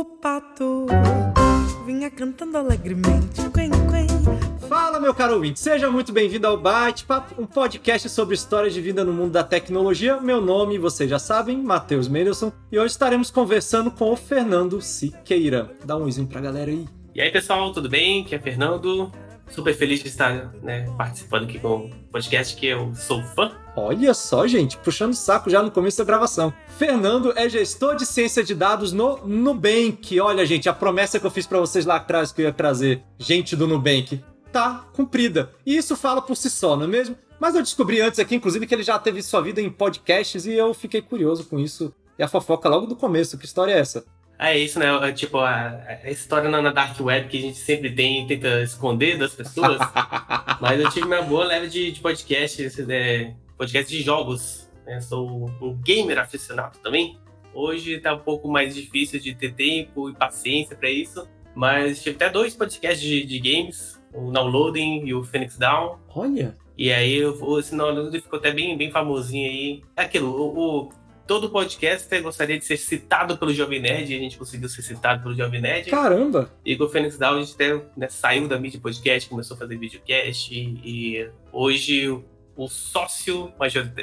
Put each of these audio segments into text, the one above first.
O pato vinha cantando alegremente. Quen, quen. Fala, meu caro ouvinte, seja muito bem-vindo ao Bate-Papo, um podcast sobre histórias de vida no mundo da tecnologia. Meu nome, vocês já sabem, Matheus Mendelssohn, e hoje estaremos conversando com o Fernando Siqueira. Dá um oizinho pra galera aí. E aí, pessoal, tudo bem? Aqui é Fernando. Super feliz de estar né, participando aqui com o podcast que eu sou fã. Olha só, gente, puxando o saco já no começo da gravação. Fernando é gestor de ciência de dados no Nubank. Olha, gente, a promessa que eu fiz para vocês lá atrás que eu ia trazer gente do Nubank tá cumprida. E isso fala por si só, não é mesmo? Mas eu descobri antes aqui, inclusive, que ele já teve sua vida em podcasts e eu fiquei curioso com isso. E a fofoca logo do começo. Que história é essa? É isso, né? É, Tipo, a, a história na, na Dark Web que a gente sempre tem e tenta esconder das pessoas. Mas eu tive uma boa leve de, de podcast, esse, é, podcast de jogos. Né? Sou um gamer aficionado também. Hoje tá um pouco mais difícil de ter tempo e paciência para isso. Mas tive até dois podcasts de, de games, o Downloading e o Phoenix Down. Olha. E aí o- Downloading ficou até bem, bem famosinho aí. É aquilo, o, o- todo podcast gostaria de ser citado pelo Jovem Nerd, e a gente conseguiu ser citado pelo Jovem Nerd. Caramba! E com o Phoenix Down a gente até né, saiu da mídia podcast, começou a fazer videocast e, e hoje o- sócio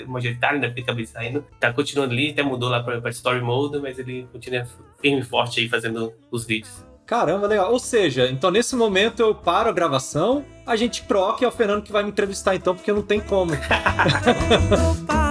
majoritário, né, porque acabei saindo, tá continuando ali, até mudou lá pra, pra Story Mode, mas ele continua firme e forte aí fazendo os vídeos. Caramba, legal. Ou seja, então nesse momento eu paro a gravação, a gente troca e é o Fernando que vai me entrevistar então, porque não tem como.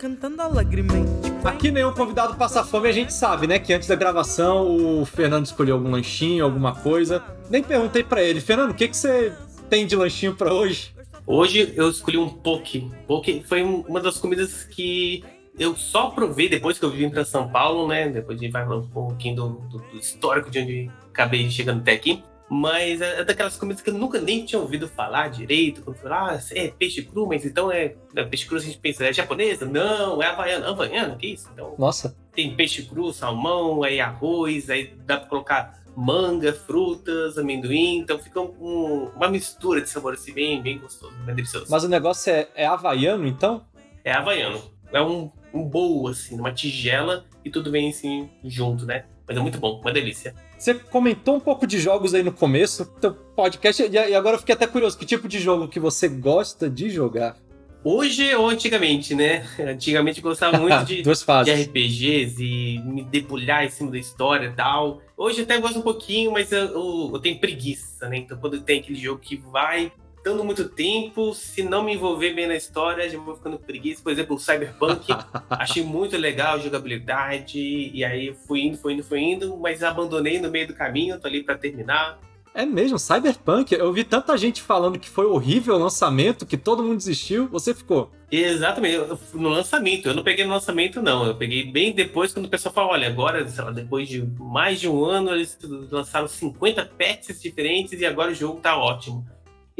Cantando alegremente. Quen, Aqui nenhum convidado passa fome, a gente sabe, né? Que antes da gravação o Fernando escolheu algum lanchinho, alguma coisa. Nem perguntei pra ele, Fernando, o que, que você tem de lanchinho pra hoje? Hoje eu escolhi um poke. Poke foi um- uma das comidas que eu só provei depois que eu vim para São Paulo, né? Depois a gente vai falar um pouquinho do, do- do histórico de onde acabei chegando até aqui. Mas é daquelas comidas que eu nunca nem tinha ouvido falar direito. Quando falar, ah, é peixe cru, mas então é, é peixe cru, a gente pensa, é japonesa? Não, é havaiana. Havaiana, que isso? Então Nossa, tem peixe cru, salmão, aí arroz, aí dá pra colocar manga, frutas, amendoim, então fica um- uma mistura de sabor assim bem, bem gostoso, bem delicioso. mas o negócio é, é havaiano então? É havaiano. É um, um bowl, assim, uma tigela e tudo vem assim junto, né? Mas é muito bom, uma delícia. Você comentou um pouco de jogos aí no começo do podcast, e agora eu fiquei até curioso, que tipo de jogo que você gosta de jogar? Hoje ou antigamente, né? Antigamente eu gostava muito de, de. RPGs e me debulhar em cima da história e tal. Hoje eu até gosto um pouquinho, mas eu, eu- eu tenho preguiça, né? Então quando tem aquele jogo que vai dando muito tempo, se não me envolver bem na história, já vou ficando preguiça. Por exemplo, o Cyberpunk, achei muito legal a jogabilidade, e aí fui indo, fui indo, fui indo, mas abandonei no meio do caminho, tô ali pra terminar. É mesmo, Cyberpunk. Eu vi tanta gente falando que foi horrível o lançamento, que todo mundo desistiu. Você ficou. Exatamente, eu no lançamento. Eu não peguei no lançamento, não. Eu peguei bem depois, quando o pessoal falou: olha, agora, sei lá, depois de mais de um ano, eles lançaram 50 patches diferentes e agora o jogo tá ótimo.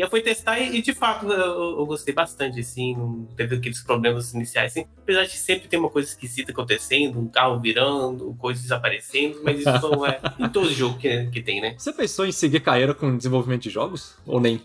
E eu fui testar e, e, de fato, eu, eu- gostei bastante, assim. Não teve aqueles problemas iniciais, assim. Apesar de sempre ter uma coisa esquisita acontecendo, um carro virando, coisas desaparecendo, mas isso não é em todo jogo que, que tem, né? Você pensou em seguir carreira com desenvolvimento de jogos? Ou nem?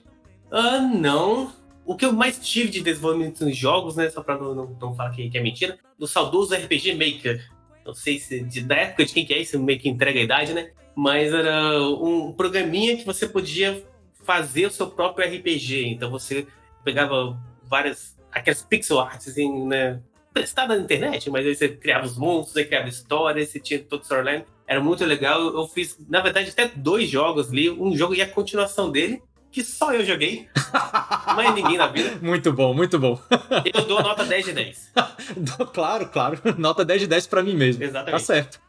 Ah, não. O que eu mais tive de desenvolvimento nos jogos, né? Só pra não, não, não falar que, que é mentira, do saudoso RPG Maker. Não sei se de, da época de quem que é isso, meio que entrega a idade, né? Mas era um programinha que você podia fazer o seu próprio RPG. Então você pegava várias. aquelas pixel arts, assim, né? Prestada na internet, mas aí você criava os monstros, aí criava histórias, você tinha todo o storyline. Era muito legal. Eu fiz, na verdade, até dois jogos ali. Um jogo e a continuação dele, que só eu joguei. Mas ninguém na vida. Muito bom, muito bom. Eu dou nota 10 de 10. claro, claro. Nota 10 de 10 pra mim mesmo. Tá Exatamente. certo.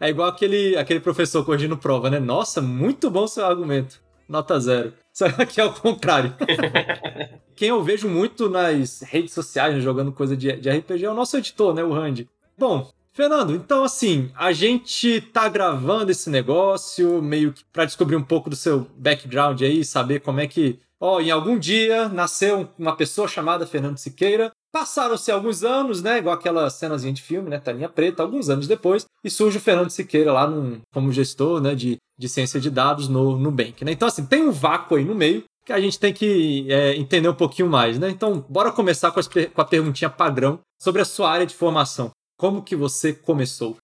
é igual aquele, aquele professor corrigindo prova, né? Nossa, muito bom seu argumento. Nota zero. Só que é o contrário. Quem eu vejo muito nas redes sociais, né, jogando coisa de, de RPG, é o nosso editor, né? O Randy. Bom, Fernando, então assim, a gente tá gravando esse negócio meio que pra descobrir um pouco do seu background aí, saber como é que. Ó, em algum dia nasceu uma pessoa chamada Fernando Siqueira. Passaram-se alguns anos, né? Igual aquela cenazinha de filme, né? Talinha preta, alguns anos depois, e surge o Fernando Siqueira lá num, como gestor né, de, de ciência de dados no Nubank. Né? Então, assim, tem um vácuo aí no meio que a gente tem que é, entender um pouquinho mais, né? Então, bora começar com, as com a perguntinha padrão sobre a sua área de formação. Como que você começou?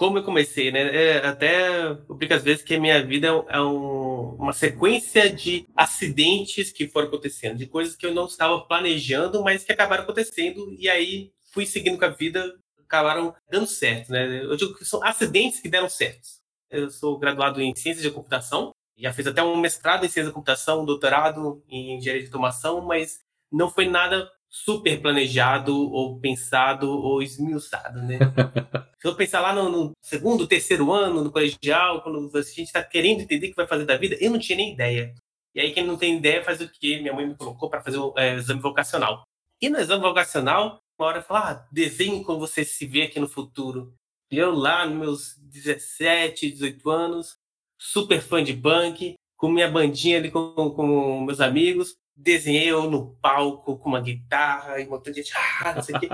Como eu comecei, né? É, até eu brinco às vezes que a minha vida é um, uma sequência de acidentes que foram acontecendo, de coisas que eu não estava planejando, mas que acabaram acontecendo, e aí fui seguindo com a vida, acabaram dando certo, né? Eu digo que são acidentes que deram certo. Eu sou graduado em Ciências de Computação, já fiz até um mestrado em Ciência da Computação, um doutorado em Engenharia de Automação, mas não foi nada super planejado ou pensado ou esmiuçado, né? Se eu pensar lá no, no, segundo, terceiro ano do colegial, quando a gente está querendo entender o que vai fazer da vida, eu não tinha nem ideia. E aí quem não tem ideia faz o quê? Minha mãe me colocou para fazer o é, exame vocacional. E no exame vocacional, uma hora fala, ah, desenhe como você se vê aqui no futuro. E eu lá, nos meus 17, 18 anos, super fã de punk, com minha bandinha ali com, com meus amigos, desenhei eu no palco com uma guitarra e um montão de gente, ah, não sei o quê.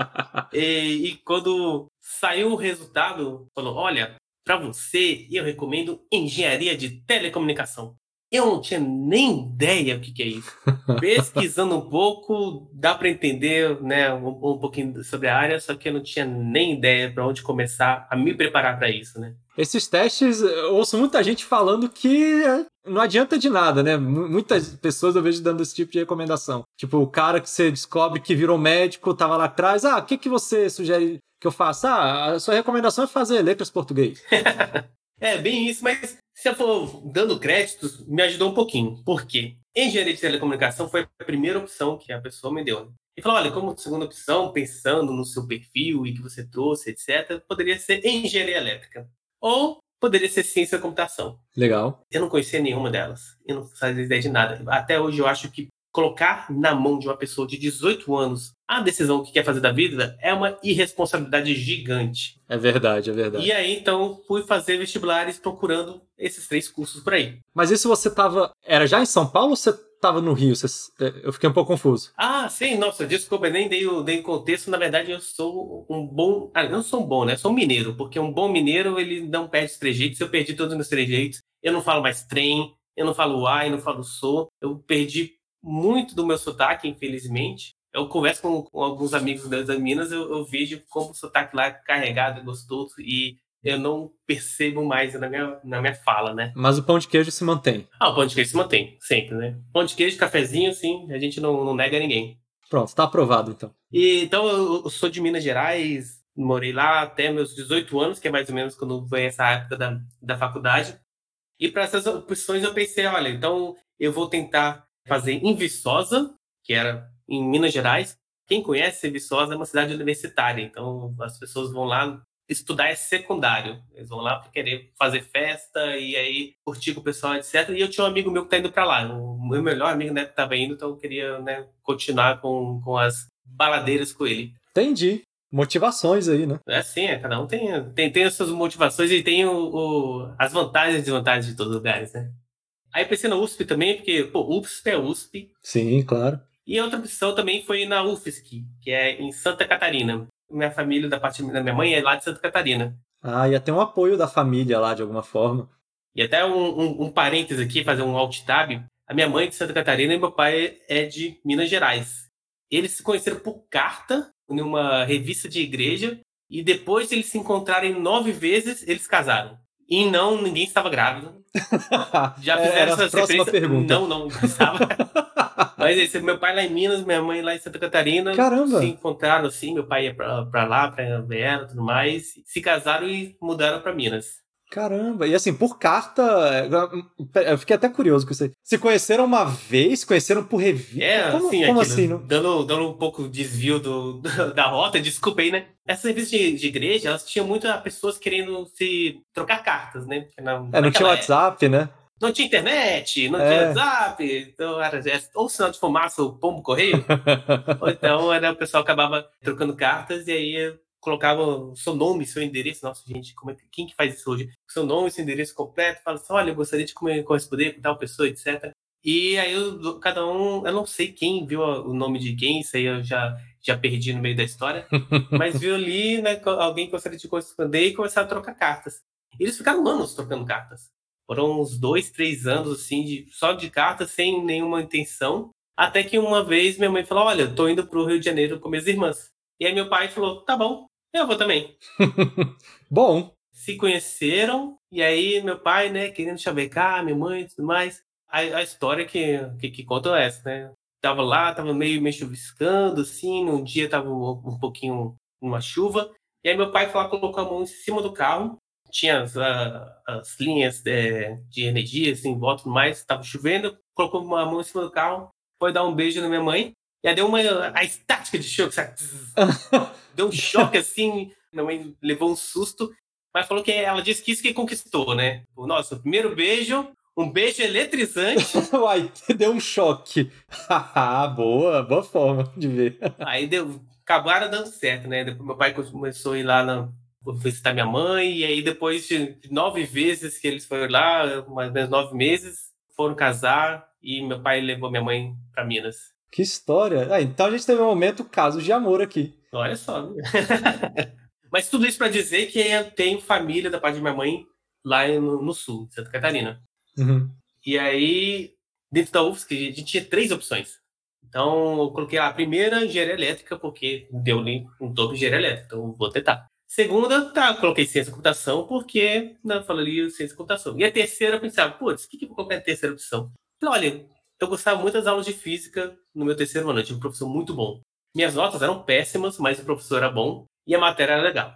e, e quando saiu o resultado, falou: olha, para você eu recomendo engenharia de telecomunicação. Eu não tinha nem ideia o que, que é isso. Pesquisando um pouco, dá para entender né, um, um, pouquinho sobre a área, só que eu não tinha nem ideia para onde começar a me preparar para isso, né? Esses testes, eu ouço muita gente falando que não adianta de nada, né? Muitas pessoas eu vejo dando esse tipo de recomendação. Tipo, o cara que você descobre que virou médico, tava lá atrás, ah, o que, que você sugere que eu faça? Ah, a sua recomendação é fazer letras português. é, bem isso, mas se eu for dando créditos, me ajudou um pouquinho. Por quê? Engenharia de telecomunicação foi a primeira opção que a pessoa me deu. E falou: olha, como segunda opção, pensando no seu perfil e que você trouxe, etc., poderia ser engenharia elétrica. Ou poderia ser ciência da computação. Legal. Eu não conhecia nenhuma delas. Eu não fazia ideia de nada. Até hoje eu acho que colocar na mão de uma pessoa de 18 anos a decisão que quer fazer da vida é uma irresponsabilidade gigante. É verdade, é verdade. E aí, então, fui fazer vestibulares procurando esses três cursos por aí. Mas isso você tava. Era já em São Paulo ou você tava no Rio? Você... Eu fiquei um pouco confuso. Ah, sim, nossa, desculpa, eu nem dei o, dei o contexto. Na verdade, eu sou um bom. Ah, não sou um bom, né? Eu sou um mineiro, porque um bom mineiro, ele não perde os trejeitos. Eu perdi todos os meus trejeitos. Eu não falo mais trem, eu não falo ai, não falo sou. Eu perdi muito do meu sotaque, infelizmente. Eu converso com, com alguns amigos das Minas, eu, eu, vejo como o sotaque lá é carregado, é gostoso, e eu não percebo mais na minha, na minha fala, né? Mas o pão de queijo se mantém. Ah, o pão de queijo se mantém, sempre, né? Pão de queijo, cafezinho, sim, a gente não, não nega ninguém. Pronto, tá aprovado então. E, então, eu sou de Minas Gerais, morei lá até meus 18 anos, que é mais ou menos quando vem essa época da, da faculdade. E para essas opções eu pensei, olha, então eu vou tentar fazer em Viçosa, que era em Minas Gerais. Quem conhece Viçosa é uma cidade universitária, então as pessoas vão lá estudar é secundário. Eles vão lá para querer fazer festa e aí curtir com o pessoal, etc. E eu tinha um amigo meu que tá indo para lá. O meu melhor amigo, né, que tava indo, então eu queria, né, continuar com, com as baladeiras com ele. Entendi. Motivações aí, né? É sim, é, cada um tem, tem, tem as suas motivações e tem o, o, as vantagens e desvantagens de todos os lugares, né? Aí pensei na USP também, porque, pô, USP é USP. Sim, claro. E a outra opção também foi na UFSC, que é em Santa Catarina. Minha família, da parte da minha mãe, é lá de Santa Catarina. Ah, e até um apoio da família lá, de alguma forma. E até um, um, um parênteses aqui, fazer um alt tab. A minha mãe é de Santa Catarina e meu pai é de Minas Gerais. Eles se conheceram por carta, numa revista de igreja, e depois de eles se encontrarem nove vezes, eles casaram. E não, ninguém estava grávido. Já fizeram essa próxima pergunta. Não, não, estava. Mas esse, meu pai lá em Minas, minha mãe lá em Santa Catarina. Caramba! Se encontraram assim, meu pai ia pra, pra lá, pra e tudo mais. Se casaram e mudaram para Minas. Caramba, e assim, por carta, eu fiquei até curioso com isso aí. Se conheceram uma vez, conheceram por revista? É, como, sim, como aqui, assim? Não? Dando, dando um pouco de desvio do, da rota, desculpa aí, né? Essas revistas de, de igreja, elas tinham muito pessoas querendo se trocar cartas, né? Na, é, não tinha WhatsApp, época. né? Não tinha internet, não é. tinha WhatsApp, então era ou sinal de fumaça, o pombo correio. ou então era, o pessoal acabava trocando cartas e aí colocava o seu nome, seu endereço. Nossa, gente, como é, quem que faz isso hoje? Seu nome, seu endereço completo, fala assim: olha, eu gostaria de corresponder com tal pessoa, etc. E aí eu, cada um, eu não sei quem viu o nome de quem, isso aí eu já, já perdi no meio da história, mas viu ali né, alguém gostaria de corresponder e começaram a trocar cartas. E eles ficaram anos trocando cartas. Foram uns dois, três anos, assim, de, só de cartas, sem nenhuma intenção. Até que uma vez minha mãe falou: Olha, tô indo pro Rio de Janeiro com minhas irmãs. E aí meu pai falou: Tá bom, eu vou também. bom. se conheceram, e aí meu pai, né, querendo chavecar, minha mãe e tudo mais. A, a história que, que, que conta é essa, né? Tava lá, tava meio, meio chuviscando, assim, num dia tava um, um pouquinho uma chuva, e aí meu pai foi lá, colocou a mão em cima do carro, tinha as, a, as linhas é, de energia, assim, em volta e mais, tava chovendo, colocou uma mão em cima do carro, foi dar um beijo na minha mãe, e aí deu uma a estática de choque, sabe? deu um choque assim, minha mãe levou um susto, mas falou que ela disse que isso que conquistou, né? O nosso primeiro beijo, um beijo eletrizante. Uai, deu um choque. boa, boa forma de ver. Aí deu, acabaram dando certo, né? Depois meu pai começou a ir lá na, visitar minha mãe, e aí depois de nove vezes que eles foram lá, mais ou menos nove meses, foram casar e meu pai levou minha mãe para Minas. Que história! Ah, então a gente teve um momento caso de amor aqui. Olha só. Mas tudo isso para dizer que eu tenho família da parte de minha mãe lá no, no sul, Santa Catarina. Uhum. E aí, dentro da UFSC, a gente tinha três opções. Então, eu coloquei lá a primeira, engenharia elétrica, porque deu um topo de engenharia elétrica, então vou tentar. Segunda, tá, coloquei ciência da computação, porque não né, falaria ciência da computação. E a terceira, eu pensava, putz, o que, que eu vou colocar na terceira opção? Falei, olha, eu gostava muito das aulas de física no meu terceiro ano, eu tive um professor muito bom. Minhas notas eram péssimas, mas o professor era bom e a matéria era legal.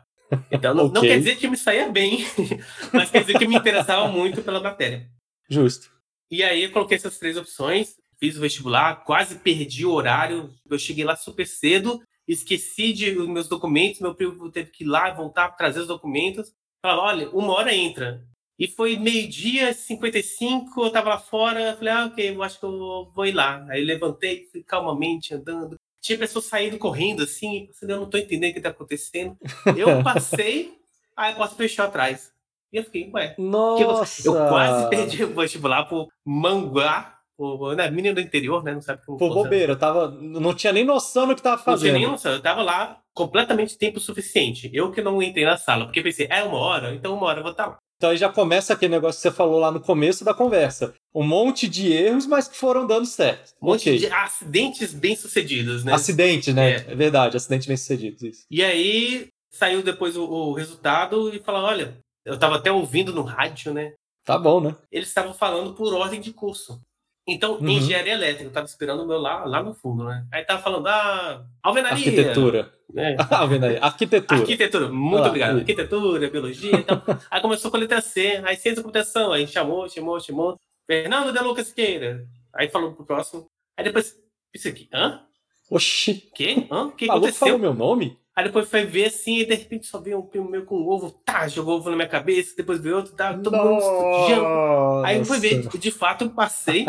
Então, não, okay. não quer dizer que me saía bem, mas quer dizer que me interessava muito pela matéria. Justo. E aí eu coloquei essas três opções, fiz o vestibular, quase perdi o horário, eu cheguei lá super cedo, esqueci de os meus documentos, meu primo teve que ir lá voltar trazer os documentos. Falava, olha, uma hora entra. E foi meio-dia, 55, eu tava lá fora, falei, ah, ok, eu acho que eu vou ir lá. Aí levantei, fui calmamente andando. Tinha pessoas saindo correndo assim, eu não tô entendendo o que tá acontecendo. Eu passei, aí a porta fechou atrás. E eu fiquei, ué. Nossa! Eu quase perdi o vestibular por manguá. Por, né, menino do interior, né? Não sabe como. Por bobeira, eu tava. Não tinha nem noção do que tava fazendo. Não tinha nem noção. Eu tava lá completamente tempo suficiente. Eu que não entrei na sala, porque pensei, é uma hora, então uma hora eu vou estar lá. Então aí já começa aquele negócio que você falou lá no começo da conversa. Um monte de erros, mas que foram dando certo. Um monte okay. de acidentes bem-sucedidos, né? Acidente, né? É. é verdade, acidentes bem-sucedidos, isso. E aí saiu depois o, o resultado e falou, olha, eu estava até ouvindo no rádio, né? Tá bom, né? Eles estavam falando por ordem de curso. Então, uhum. engenharia elétrica, eu tava esperando o meu lá, lá no fundo, né? Aí tava falando, ah, alvenaria. Arquitetura. É. alvenaria. Arquitetura. Arquitetura, muito obrigado. Arquitetura, biologia e tal. aí começou com a letra C, aí ciência da computação, aí chamou, chamou, chamou. Fernando de Lucas Siqueira. Aí falou pro próximo. Aí depois, isso aqui, hã? Oxi. Quê? Hã? O que Falou, aconteceu? falou meu nome? Aí depois foi ver assim, e de repente só veio um primo meu com um ovo, tá, jogou ovo na minha cabeça, depois veio outro, tá, todo mundo. Aí foi ver, de fato, eu passei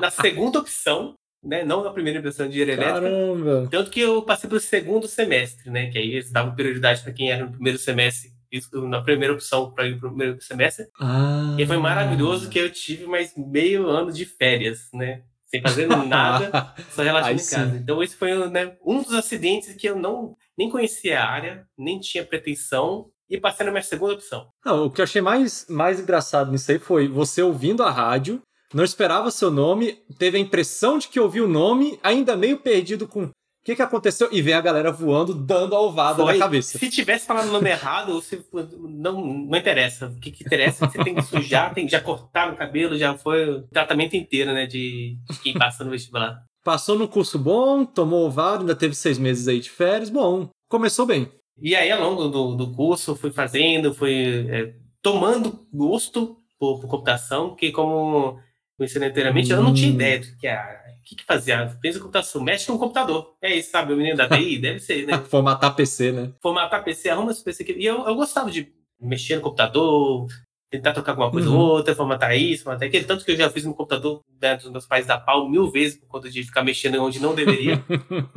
na segunda opção, né? Não na primeira opção de engenharia elétrica. Tanto que eu passei para o segundo semestre, né? Que aí eles davam prioridade para quem era no primeiro semestre, isso, na primeira opção para ir para o primeiro semestre. Ah. E foi maravilhoso que eu tive mais meio ano de férias, né? sem fazer nada, só relaxando em casa. Então, esse foi né, um dos acidentes que eu não nem conhecia a área, nem tinha pretensão, e passei na minha segunda opção. Não, o que eu achei mais, mais engraçado nisso aí foi você ouvindo a rádio, não esperava seu nome, teve a impressão de que ouviu o nome, ainda meio perdido com o que, que aconteceu? E vem a galera voando, dando a ovada Foi. na cabeça. Se tivesse falado o nome errado, se, não, não interessa. O que, que interessa é que você tem que sujar, tem que já cortar no cabelo, já foi o tratamento inteiro, né? De, de quem passa no vestibular. Passou no curso bom, tomou ovado, ainda teve seis meses aí de férias. Bom, começou bem. E aí, ao longo do, do curso, fui fazendo, fui é, tomando gosto por, por computação, que como conhecendo inteiramente, hum. eu não tinha hum. ideia do que era que, que fazia? Fez a computação, mexe com o computador. É isso, sabe? O menino da TI, deve ser, né? Formatar PC, né? Formatar PC, arruma esse PC aqui. E eu, eu gostava de mexer no computador, tentar trocar alguma coisa uhum. ou outra, formatar isso, formatar aquilo. Tanto que eu já fiz no computador né, dos meus pais da pau mil vezes por conta de ficar mexendo onde não deveria.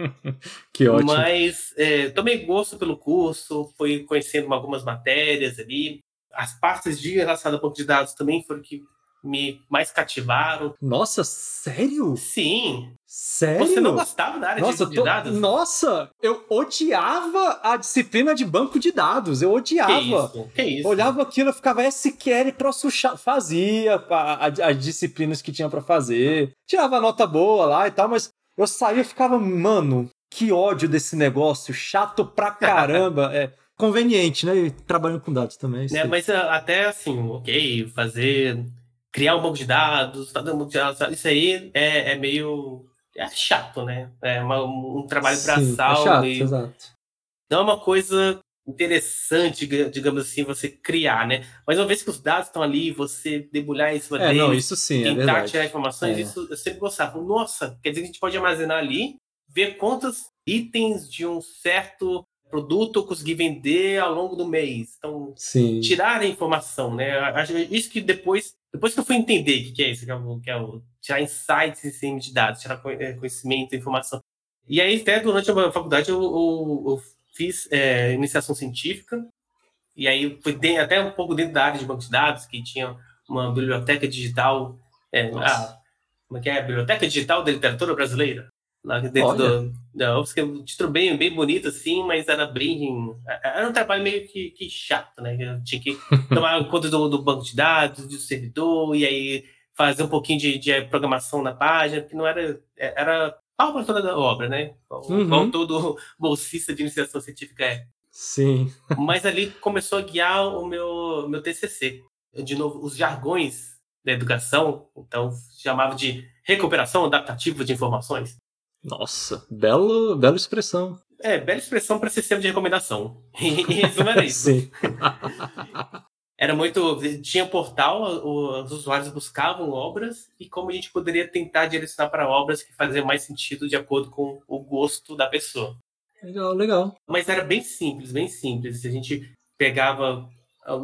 que ótimo. Mas é, tomei gosto pelo curso, fui conhecendo algumas matérias ali. As partes de relacionadas a banco de dados também foram que me mais cativaram. Nossa, sério? Sim. Sério? Você não gostava da área nossa, de, tô... dados? Nossa, eu odiava a disciplina de banco de dados. Eu odiava. Que isso? Que isso? Olhava aquilo, eu ficava SQL, troço. Fazia as disciplinas que tinha para fazer. Tirava nota boa lá e tal, mas eu saía e ficava, mano, que ódio desse negócio, chato pra caramba. é conveniente, né? E trabalhando com dados também. Né, mas ah, até assim, ok, fazer. Criar um banco de dados, tá dando de dados, isso aí é, é meio. É chato, né? É uma, um trabalho braçal. É chato, exato. não é uma coisa interessante, digamos assim, você criar, né? Mas uma vez que os dados estão ali, você debulhar em cima É, deles, não, isso sim, é tentar verdade. tirar informações, É. isso eu sempre gostava. Nossa, quer dizer que a gente pode armazenar ali, ver quantos itens de um certo produto eu consegui vender ao longo do mês. Então, Sim. tirar a informação, né? Isso que depois, depois que eu fui entender o que que é isso, que é o, que é o tirar insights em cima de dados, tirar eh, conhecimento, informação. E aí, até durante a faculdade, eu, eu- eu fiz eh, iniciação científica, e aí foi de- até um pouco dentro da área de banco de dados, que tinha uma biblioteca digital, Nossa. a, como é que é? Biblioteca Digital da Literatura Brasileira. Lá dentro do, da UFSC, é um título bem, bem bonito, assim, mas era bem. Era um trabalho meio que, que chato, né? Eu tinha que tomar conta do, do banco de dados, do servidor, e aí fazer um pouquinho de, de programação na página, que não era. Era pau para toda a obra, né? Uhum. Igual todo bolsista de iniciação científica é. Sim. Mas ali começou a guiar o meu, meu TCC. De novo, os jargões da educação, então chamava de recuperação adaptativa de informações. Nossa, belo, bela expressão. É, bela expressão para sistema de recomendação. Em resumo, era isso. Sim. Era muito. Tinha portal, os usuários buscavam obras e como a gente poderia tentar direcionar para obras que faziam mais sentido de acordo com o gosto da pessoa. Legal, legal. Mas era bem simples, bem simples. A gente pegava.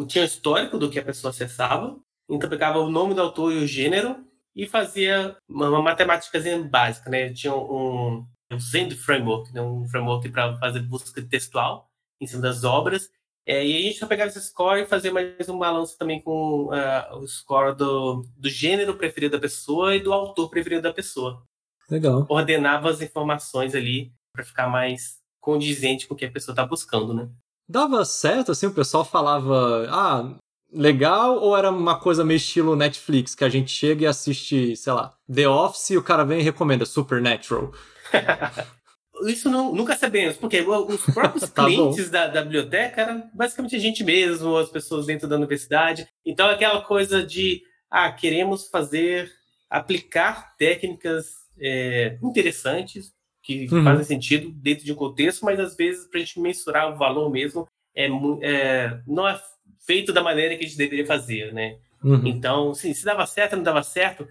Tinha o histórico do que a pessoa acessava, então pegava o nome do autor e o gênero e fazia uma, matemática básica, né? Tinha um, um Zend Framework, né? um framework para fazer busca textual em cima das obras. É, e a gente só pegava esse score e fazia mais um balanço também com ah, o score do, do gênero preferido da pessoa e do autor preferido da pessoa. Legal. Ordenava as informações ali para ficar mais condizente com o que a pessoa está buscando, né? Dava certo, assim, o pessoal falava, ah, legal, ou era uma coisa meio estilo Netflix, que a gente chega e assiste, sei lá, The Office e o cara vem e recomenda Supernatural. Isso não, nunca sabemos, porque os próprios Tá clientes da, da biblioteca eram basicamente a gente mesmo, as pessoas dentro da universidade. Então, aquela coisa de, ah, queremos fazer, aplicar técnicas é, interessantes, que Uhum. fazem sentido dentro de um contexto, mas às vezes, para a gente mensurar o valor mesmo, é, é, não é feito da maneira que a gente deveria fazer, né? Uhum. Então, sim, se dava certo, não dava certo,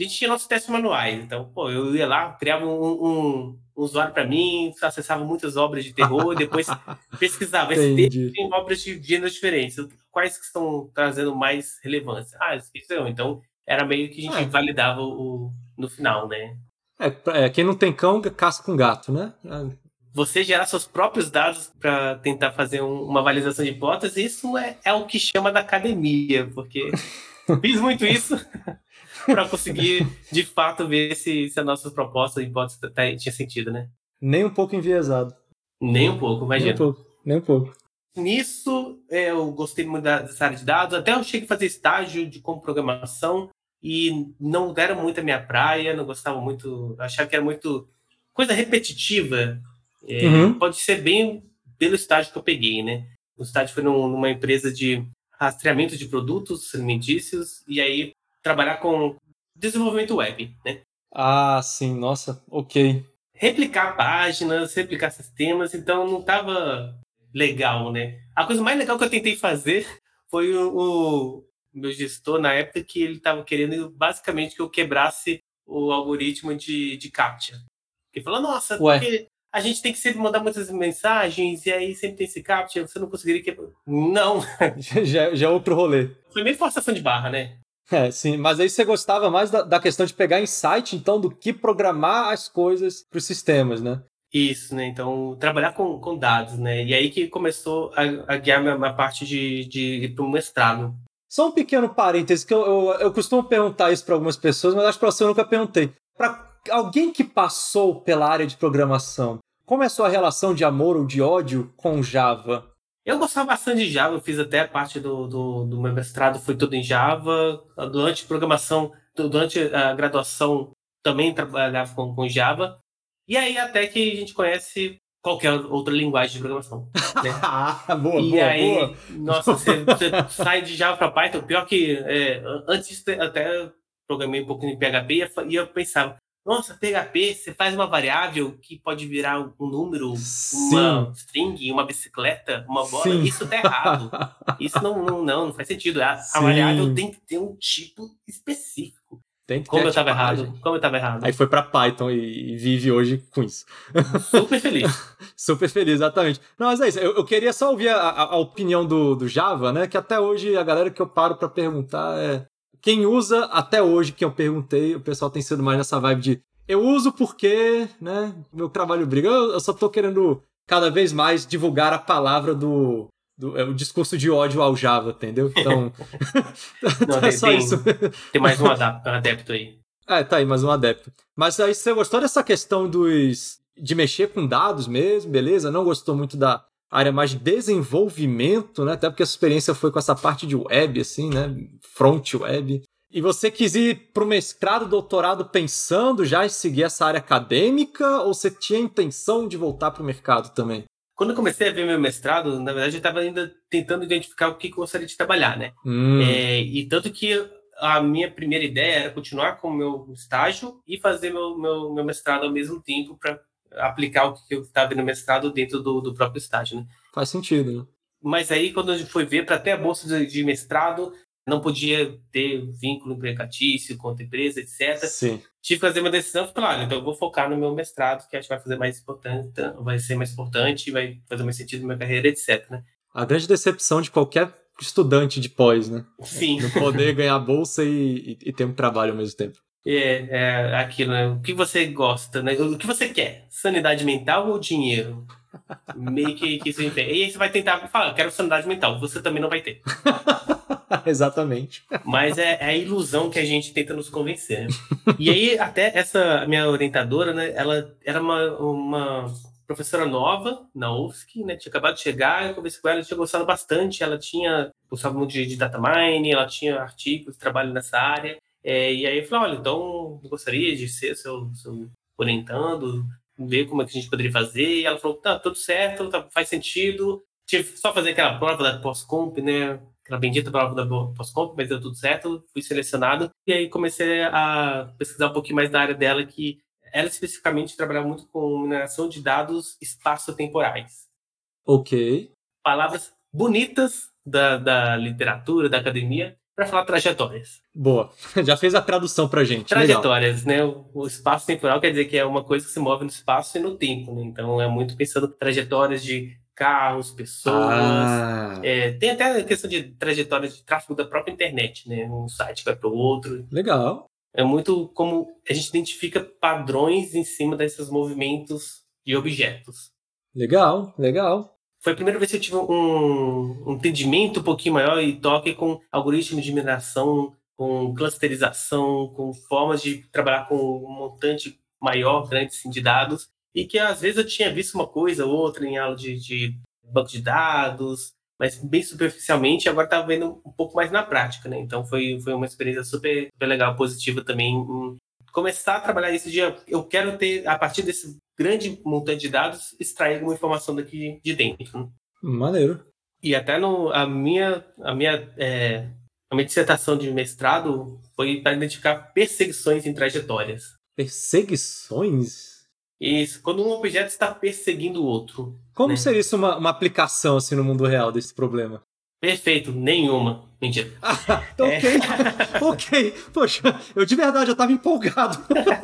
a gente tinha nossos testes manuais. Então, pô, eu ia lá, criava um, um- um usuário para mim, acessava muitas obras de terror, depois pesquisava. Esse texto tem obras de gêneros diferentes. Quais que estão trazendo mais relevância? Ah, esqueceu. Então, era meio que a gente É. validava o, no final, né? É, é, quem não tem cão, caça com gato, né? Ah, Você gerar seus próprios dados para tentar fazer um- uma validação de hipótese, isso é, é o que chama da academia, porque fiz muito isso para conseguir, de fato, ver se, se a nossa proposta de hipótese tá- tinha sentido, né? Nem um pouco enviesado. Nem um pouco, Nem imagina. um pouco. Nem um pouco. Nisso, é, eu gostei muito dessa área de dados. Até eu cheguei a fazer estágio de como programação e não era muito a minha praia, não gostava muito, achava que era muito coisa repetitiva. É, Uhum. Pode ser bem pelo estágio que eu peguei, né? O estágio foi num- numa empresa de rastreamento de produtos alimentícios e aí trabalhar com desenvolvimento web, né? Ah, sim, nossa, ok. replicar páginas, replicar sistemas, então não estava legal, né? A coisa mais legal que eu tentei fazer foi o, o meu gestor na época que ele estava querendo basicamente que eu quebrasse o algoritmo de, de captcha. Ele falou, nossa, Ué. porque a gente tem que sempre mandar muitas mensagens e aí sempre tem esse captcha, você não conseguiria quebrar. Não, já, já é outro rolê. foi meio forçação de barra, né? É, sim, mas aí você gostava mais da, da questão de pegar insight, então, do que programar as coisas para os sistemas, né? Isso, né? Então, trabalhar com, com dados, né? E aí que começou a, a guiar minha, minha parte de, de ir para o mestrado. Só um pequeno parêntese, que eu, eu, eu costumo perguntar isso para algumas pessoas, mas acho que para você eu nunca perguntei. Para alguém que passou pela área de programação, como é a sua relação de amor ou de ódio com Java? Eu gostava bastante de Java, eu fiz até a parte do, do, do meu mestrado, foi tudo em Java. Durante programação, durante a graduação, também trabalhava com, com Java. E aí, até que a gente conhece qualquer outra linguagem de programação. Né? ah, boa, e boa, aí, boa. nossa, você, você sai de Java para Python. Pior que é, antes até programei um pouco em PHP e eu pensava, nossa, PHP, você faz uma variável que pode virar um número, Sim. uma string, uma bicicleta, uma bola. Sim. Isso tá errado. Isso não, não, não, não faz sentido. A, a variável tem que ter um tipo específico. Tem que Como ter eu tava tipagem. errado. Como eu tava errado. Aí foi pra Python e, e vive hoje com isso. Super feliz. Super feliz, exatamente. Não, mas é isso. Eu, eu queria só ouvir a, a- a opinião do, do Java, né? Que até hoje a galera que eu paro pra perguntar é. Quem usa, até hoje, que eu perguntei, o pessoal tem sido mais nessa vibe de. Eu uso porque, né? Meu trabalho briga. Eu, eu só tô querendo cada vez mais divulgar a palavra do. do é, o discurso de ódio ao Java, entendeu? Então. Não, é só tem- isso. Tem mais um adepto aí. É, tá aí, mais um adepto. Mas aí você gostou dessa questão dos. de mexer com dados mesmo, beleza? Não gostou muito da área mais de desenvolvimento, né? Até porque a sua experiência foi com essa parte de web, assim, né? Front web. E você quis ir pro mestrado, doutorado pensando já em seguir essa área acadêmica ou você tinha intenção de voltar pro mercado também? Quando eu comecei a ver meu mestrado, na verdade, eu estava ainda tentando identificar o que que eu gostaria de trabalhar, né? Hum, É, e tanto que a minha primeira ideia era continuar com o meu estágio e fazer meu, meu, meu mestrado ao mesmo tempo para aplicar o que eu estava no mestrado dentro do, do próprio estágio, né? faz sentido, né? Mas aí, quando a gente foi ver, para ter a bolsa de, de mestrado, não podia ter vínculo empregatício com outra empresa, etc. Sim. Tive que fazer uma decisão, falei, olha, então eu vou focar no meu mestrado, que acho que vai fazer mais importante, vai ser mais importante, vai fazer mais sentido na minha carreira, etc, né? A grande decepção de qualquer estudante de pós, né? Sim. Não poder ganhar bolsa e, e- e ter um trabalho ao mesmo tempo. É, é aquilo, né? O que você gosta, né? O que você quer? Sanidade mental ou dinheiro? Meio que, que isso. E aí você vai tentar falar, eu quero sanidade mental. Você também não vai ter. Exatamente. Mas é, é a ilusão que a gente tenta nos convencer. né? E aí, até essa minha orientadora, né? Ela era uma, uma professora nova na UFSC, né? Tinha acabado de chegar, eu conversei com ela, tinha gostado bastante. Ela tinha gostado muito de, de data mining, ela tinha artigos, trabalho nessa área. É, e aí eu falei, olha, então gostaria de ser seu, seu orientando, ver como é que a gente poderia fazer. E ela falou, tá, tudo certo, tá, faz sentido. Tive só fazer aquela prova da pós-comp, né? Aquela bendita prova da pós-comp, mas deu tudo certo, fui selecionado. E aí comecei a pesquisar um pouquinho mais da área dela, que ela especificamente trabalhava muito com mineração de dados espaço-temporais. Ok. Palavras bonitas da, da literatura, da academia, para falar trajetórias. Boa. Já fez a tradução pra gente. Legal. Trajetórias, né? O, o espaço temporal quer dizer que é uma coisa que se move no espaço e no tempo, né? Então é muito pensando trajetórias de carros, pessoas. Ah, É, tem até a questão de trajetórias de tráfego da própria internet, né? Um site vai para o outro. legal. É muito como a gente identifica padrões em cima desses movimentos de objetos. Legal, legal. Foi a primeira vez que eu tive um, um entendimento um pouquinho maior e toque com algoritmos de mineração, com clusterização, com formas de trabalhar com um montante maior, grande assim, de dados, e que às vezes eu tinha visto uma coisa ou outra em aula de, de banco de dados, mas bem superficialmente, agora estava vendo um pouco mais na prática, né? Então foi, foi uma experiência super, super legal, positiva também. começar a trabalhar esse dia, eu quero ter, a partir desse grande montante de dados, extrair alguma informação daqui de dentro. né? Maneiro. E até no, a minha, a minha, é, a minha dissertação de mestrado foi para identificar perseguições em trajetórias. Perseguições? Isso, quando um objeto está perseguindo o outro. Como Né? seria isso uma, uma aplicação assim no mundo real desse problema? Perfeito, nenhuma. Mentira. Ah, É. ok, ok. Poxa, eu de verdade eu tava empolgado.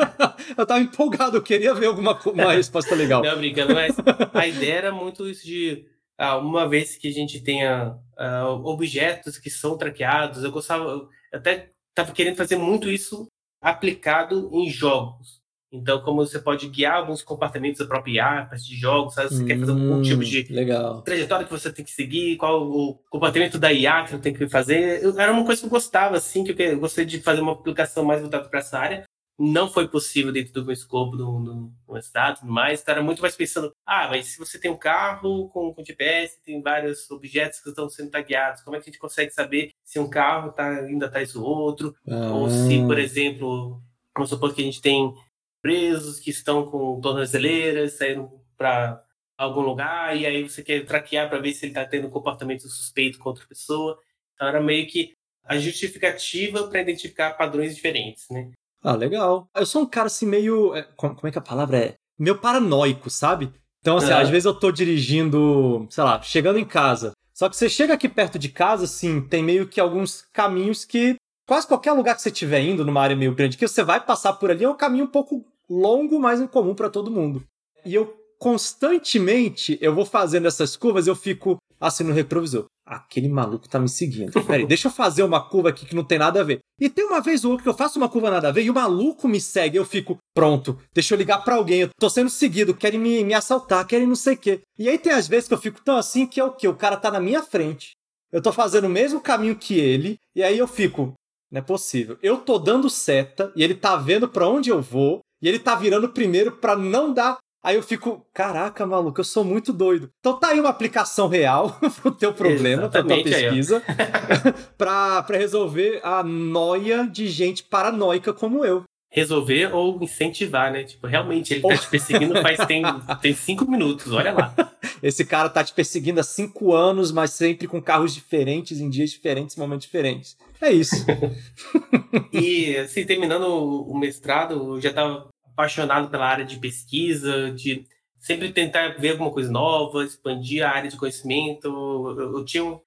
eu tava empolgado, eu queria ver alguma uma resposta legal. Não, brincando, mas a ideia era muito isso de ah, uma vez que a gente tenha ah, objetos que são traqueados, eu gostava, eu até estava querendo fazer muito isso aplicado em jogos. Então, como você pode guiar alguns comportamentos da própria IA, a partir de jogos, sabe? você quer fazer algum Hum, tipo de Legal. trajetória que você tem que seguir, qual o comportamento da IA que você tem que fazer. Eu- era uma coisa que eu gostava, assim, que eu gostaria de fazer uma aplicação mais voltada para essa área. Não foi possível dentro do meu escopo do, do, do estado, mas era muito mais pensando, ah, mas se você tem um carro com, com GPS, tem vários objetos que estão sendo tagueados, como é que a gente consegue saber se um carro está indo atrás do outro? Ou se, Ah, por exemplo, vamos supor que a gente tem presos que estão com tornozeleiras saindo para algum lugar e aí você quer traquear para ver se ele está tendo comportamento suspeito com outra pessoa. Então era meio que a justificativa para identificar padrões diferentes, né? Ah, legal. Eu sou um cara assim meio. é, Como é que a palavra é? Meio paranoico, sabe? Então, assim, Ah. às vezes eu tô dirigindo, sei lá, chegando em casa. Só que você chega aqui perto de casa, assim, tem meio que alguns caminhos que. Quase qualquer lugar que você estiver indo, numa área meio grande, que você vai passar por ali, é um caminho um pouco longo, mas incomum para todo mundo. E eu constantemente eu vou fazendo essas curvas, eu fico assim no retrovisor. Aquele maluco tá me seguindo. Peraí, deixa eu fazer uma curva aqui que não tem nada a ver. E tem uma vez ou outra que eu faço uma curva nada a ver e o maluco me segue. Eu fico, pronto, deixa eu ligar pra alguém. Eu tô sendo seguido, querem me, me assaltar, querem não sei o quê. E aí tem às vezes que eu fico tão assim que é o quê? O cara tá na minha frente. Eu tô fazendo o mesmo caminho que ele. E aí eu fico, não é possível. Eu tô dando seta e ele tá vendo pra onde eu vou. E ele tá virando primeiro pra não dar Aí eu fico, caraca, maluco, eu sou muito doido. Então tá aí uma aplicação real pro teu problema, pra tua Exatamente, aí, ó. pesquisa, pra, pra resolver a noia de gente paranoica como eu. Resolver ou incentivar, né? Tipo, realmente, ele tá te perseguindo faz tem, tem cinco minutos, olha lá. Esse cara tá te perseguindo há cinco anos, mas sempre com carros diferentes, em dias diferentes, momentos diferentes. É isso. E, assim, terminando o mestrado, eu já estava apaixonado pela área de pesquisa, de sempre tentar ver alguma coisa nova, expandir a área de conhecimento. Eu, eu tinha, um-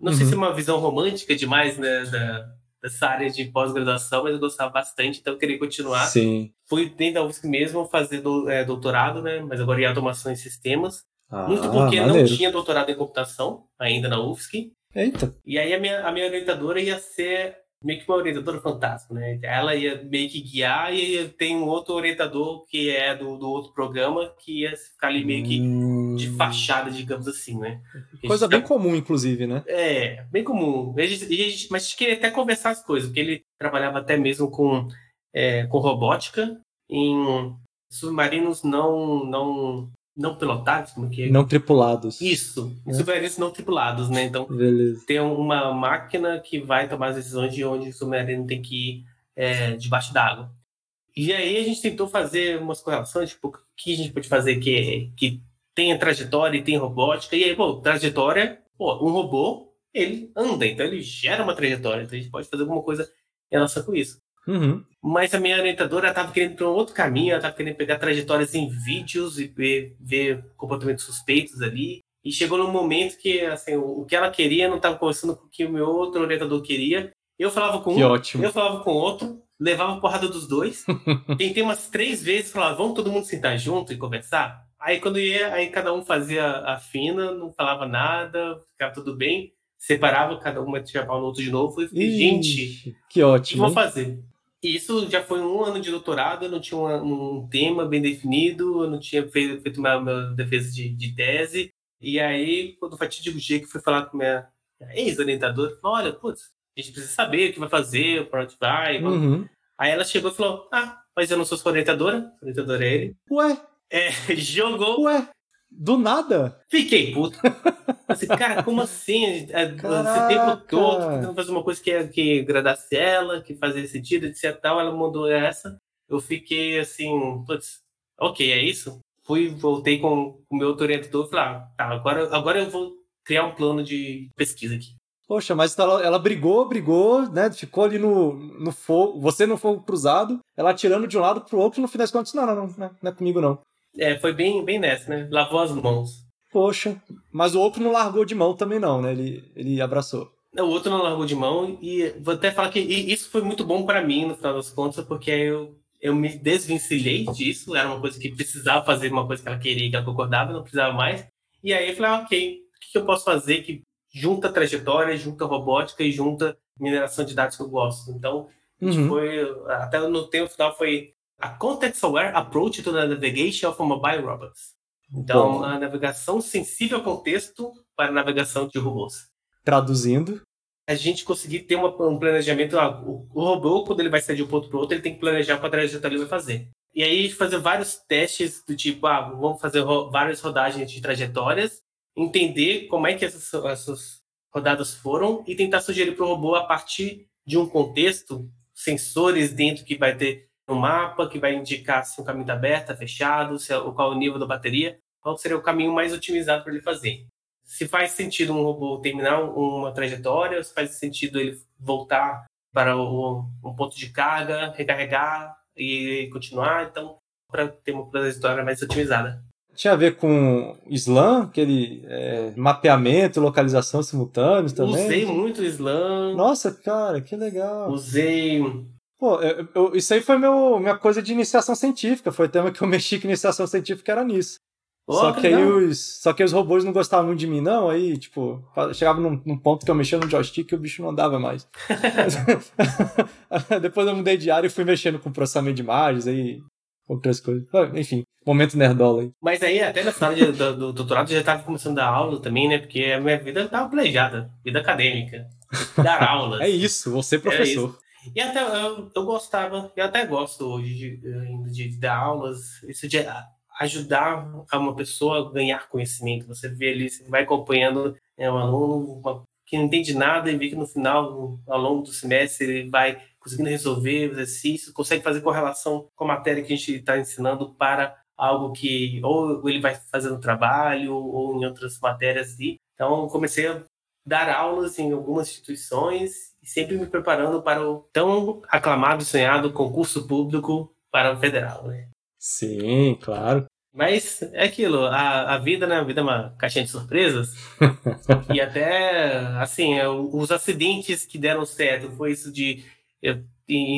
não sei Uhum. se é uma visão romântica demais né, da, dessa área de pós-graduação, mas eu gostava bastante, então eu queria continuar. Sim. Fui dentro da UFSC mesmo fazer do- é, doutorado, né, mas agora em automação e sistemas. Ah, Muito porque não maneiro. tinha doutorado em computação ainda na UFSC. Eita. E aí a minha, a minha orientadora ia ser meio que uma orientadora fantasma, né? Ela ia meio que guiar e tem um outro orientador que é do, do outro programa que ia ficar ali meio que de Hum, fachada, digamos assim, né? Coisa bem tá- comum, inclusive, né? É, bem comum. E a gente- a gente- mas a gente queria até conversar as coisas, porque ele trabalhava até mesmo com, é, com robótica em submarinos não, não, não pilotados, como que é? Não tripulados. Isso, É. submarinos não tripulados, né? Então, Beleza. tem uma máquina que vai tomar as decisões de onde o submarino tem que ir é, debaixo d'água. E aí a gente tentou fazer umas correlações, tipo, o que a gente pode fazer que, que tenha trajetória e tem robótica. E aí, pô, trajetória, pô, um robô, ele anda, então ele gera uma trajetória. Então a gente pode fazer alguma coisa em relação com isso. Uhum. Mas a minha orientadora estava querendo ir para um outro caminho, ela estava querendo pegar trajetórias em vídeos e ver, ver comportamentos suspeitos ali. E chegou num momento que assim, o, o que ela queria não estava conversando com o que o meu outro orientador queria. Eu falava com Que um, ótimo. eu falava com outro, levava porrada dos dois. Tentei umas três vezes, falava, vamos todo mundo sentar junto e conversar? Aí quando ia, aí cada um fazia a fina, não falava nada, ficava tudo bem. Separava, cada um metia pau no outro de novo. E gente, que o que ótimo. vou fazer? E Isso já foi um ano de doutorado, eu não tinha uma- um tema bem definido, eu não tinha feito, feito uma, uma defesa de, de tese. E aí, quando o fatídico dia que fui falar com minha ex-orientadora, falou, olha, putz, a gente precisa saber o que vai fazer, para onde vai. Uhum. Aí ela chegou e falou, ah, mas eu não sou sua orientadora, a orientadora é ele. Ué, É, jogou, ué, do nada. fiquei puto. Assim, cara, como assim? É, Esse Caraca. tempo todo tentando fazer uma coisa que, que agradasse ela, que fazia sentido, etc. Tal, ela mandou essa. Eu fiquei assim, putz, ok, é isso? Fui, voltei com o meu outro orientador e falei, ah, tá, agora, agora eu vou criar um plano de pesquisa aqui. Poxa, mas ela, ela brigou, brigou, né? Ficou ali no, no fogo, você no fogo cruzado, ela atirando de um lado pro outro, e no fim das contas, não, não, não, não é- não é comigo não. É, foi bem, bem nessa, né? Lavou as mãos. Poxa, mas o outro não largou de mão também não, né? Ele, ele abraçou. O outro não largou de mão e vou até falar que isso foi muito bom para mim, no final das contas, porque eu, eu me desvencilhei disso, era uma coisa que precisava fazer, uma coisa que ela queria, que ela concordava, não precisava mais. E aí eu falei, ah, ok, o que eu posso fazer que junta trajetória, junta robótica e junta mineração de dados que eu gosto? Então, Uhum. foi, até no tempo final foi a Context-Aware Approach to the Navigation of Mobile Robots. Então, Bom. a navegação sensível ao contexto para navegação de robôs Traduzindo. a gente conseguir ter uma- um planejamento. ah, o, o robô, quando ele vai sair de um ponto para outro, ele tem que planejar qual trajetória ele vai fazer. E aí a fazer vários testes do tipo, ah, vamos fazer ro- várias rodagens de trajetórias, entender como é que essas, essas rodadas foram e tentar sugerir para o robô a partir de um contexto, sensores dentro que vai ter um mapa que vai indicar se o caminho está aberto, está fechado, se é, qual é o nível da bateria, qual seria o caminho mais otimizado para ele fazer. Se faz sentido um robô terminar uma trajetória, se faz sentido ele voltar para o, um ponto de carga, recarregar e continuar, então, para ter uma trajetória mais otimizada. Tinha a ver com Slam, aquele é, mapeamento, localização simultâneos também? Usei muito Slam. Nossa, cara, que legal. Usei Pô, eu, eu, isso aí foi meu, minha coisa de iniciação científica. Foi o tema que eu mexi com iniciação científica era nisso. Oh, só, que, aí os, só que os robôs não gostavam muito de mim, não. Aí, tipo, chegava num, num ponto que eu mexia no joystick e o bicho não andava mais. Depois eu mudei de área e fui mexendo com processamento de imagens, aí outras coisas. Enfim, momento nerdola aí. Mas aí, até na sala do, do, doutorado, já estava começando a dar aula também, né? Porque a minha vida estava planejada, vida acadêmica. Dar aulas. é isso, você professor. E até eu, eu gostava, eu até gosto hoje de, de, de dar aulas, isso de ajudar uma pessoa a ganhar conhecimento. Você vê ali, você vai acompanhando é, um aluno uma, que não entende nada e vê que no final, ao longo do semestre, ele vai conseguindo resolver os exercícios, consegue fazer correlação com a matéria que a gente está ensinando para algo que ou ele vai fazer no trabalho ou em outras matérias. E, então, comecei a dar aulas em algumas instituições e sempre me preparando para o tão aclamado e sonhado concurso público para o federal. Né? Sim, claro. Mas é aquilo, a, a vida, né? A vida é uma caixinha de surpresas. e até, assim, os acidentes que deram certo foi isso de eu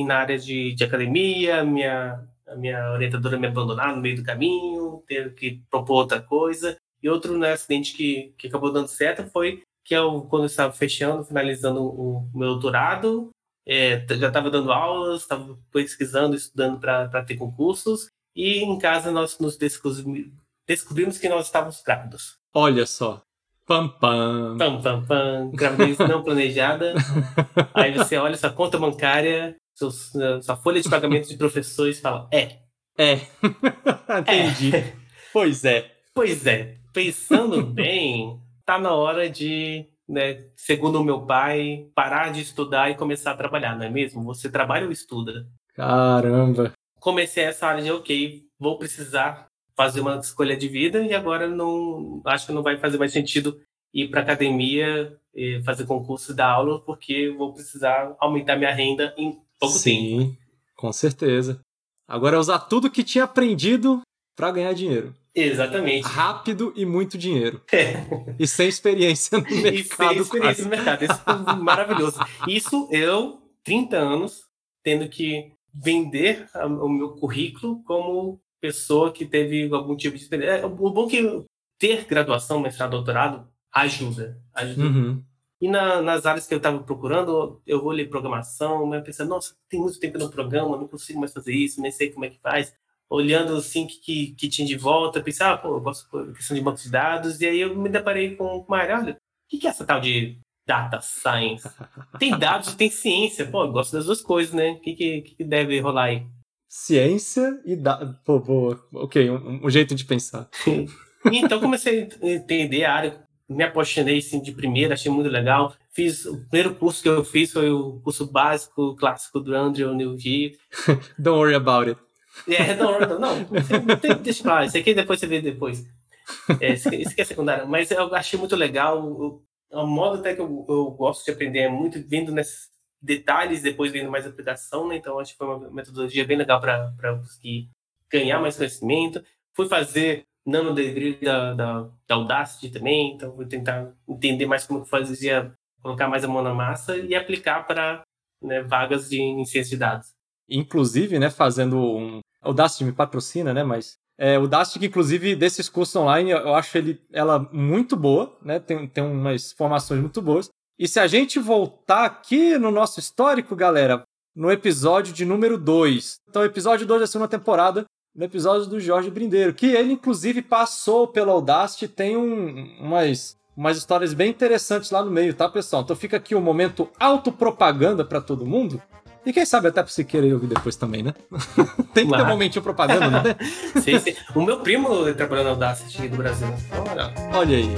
na área de, de academia, minha, a minha orientadora me abandonar no meio do caminho, ter que propor outra coisa. E outro né, acidente que, que acabou dando certo foi que eu, quando eu estava fechando, finalizando o meu doutorado, é, já estava dando aulas, estava pesquisando, estudando para ter concursos, e em casa nós nos descobrimos que nós estávamos grávidos. Olha só. Pam, pam. Pam, pam, pam. Gravidez não planejada. Aí você olha sua conta bancária, sua folha de pagamento de professores e fala: é. É. Entendi. É. Pois é. Pois é. Pensando bem, tá na hora de, né, segundo o meu pai, parar de estudar e começar a trabalhar, não é mesmo? Você trabalha ou estuda? Caramba! Comecei essa área de, ok, vou precisar fazer uma escolha de vida e agora não acho que não vai fazer mais sentido ir para academia e fazer concurso da aula porque vou precisar aumentar minha renda em pouco Sim, tempo. Sim, com certeza. Agora é usar tudo que tinha aprendido para ganhar dinheiro. Exatamente. Rápido e muito dinheiro. É. E sem experiência no mercado. E sem experiência no mercado. Isso foi maravilhoso. Isso eu, 30 anos, tendo que vender o meu currículo como pessoa que teve algum tipo de experiência. É, o bom que ter graduação, mestrado, doutorado ajuda. ajuda. Uhum. E na, nas áreas que eu estava procurando, eu vou ler programação, mas pensando, nossa, tem muito tempo no programa, não consigo mais fazer isso, nem sei como é que faz olhando assim que, que, tinha de volta, pensar, ah, pô, eu gosto de questão de bancos de dados, e aí eu me deparei com uma área, olha, o que, que é essa tal de data science? Tem dados e tem ciência, pô, eu gosto das duas coisas, né? O que, que, que deve rolar aí? Ciência e dados. Pô, boa. Ok, um, um, jeito de pensar. então comecei a entender a área, me apaixonei assim, de primeira, achei muito legal. Fiz o primeiro curso que eu fiz foi o curso básico clássico do Andrew Newgy. Don't worry about it. É, não, não, não. Tem, deixa pra lá, isso aqui depois você vê depois. É, isso, isso que é secundário. Mas eu achei muito legal. O, o modo até que eu, eu, gosto de aprender é muito vendo nesses detalhes, depois vendo mais aplicação, né? Então acho que foi uma metodologia bem legal para conseguir ganhar mais conhecimento. Fui fazer nano degree da, da, da Audacity também, então vou tentar entender mais como fazia, colocar mais a mão na massa e aplicar para né, vagas de, em ciência de dados. Inclusive, né, fazendo um, Dust me patrocina, né? Mas é, o que inclusive desses cursos online, eu acho ele, ela muito boa, né? Tem, tem umas formações muito boas. E se a gente voltar aqui no nosso histórico, galera, no episódio de número 2, então episódio 2 da segunda temporada, no episódio do Jorge Brindeiro, que ele inclusive passou pela Audacity, tem um, umas, umas histórias bem interessantes lá no meio, tá, pessoal? Então fica aqui o um momento autopropaganda para todo mundo. E quem sabe até pra você querer ouvir depois também, né? Tem que ter um momentinho propaganda, né? sim, sim. O meu primo trabalhou na Audacity do Brasil. Olha. Olha aí.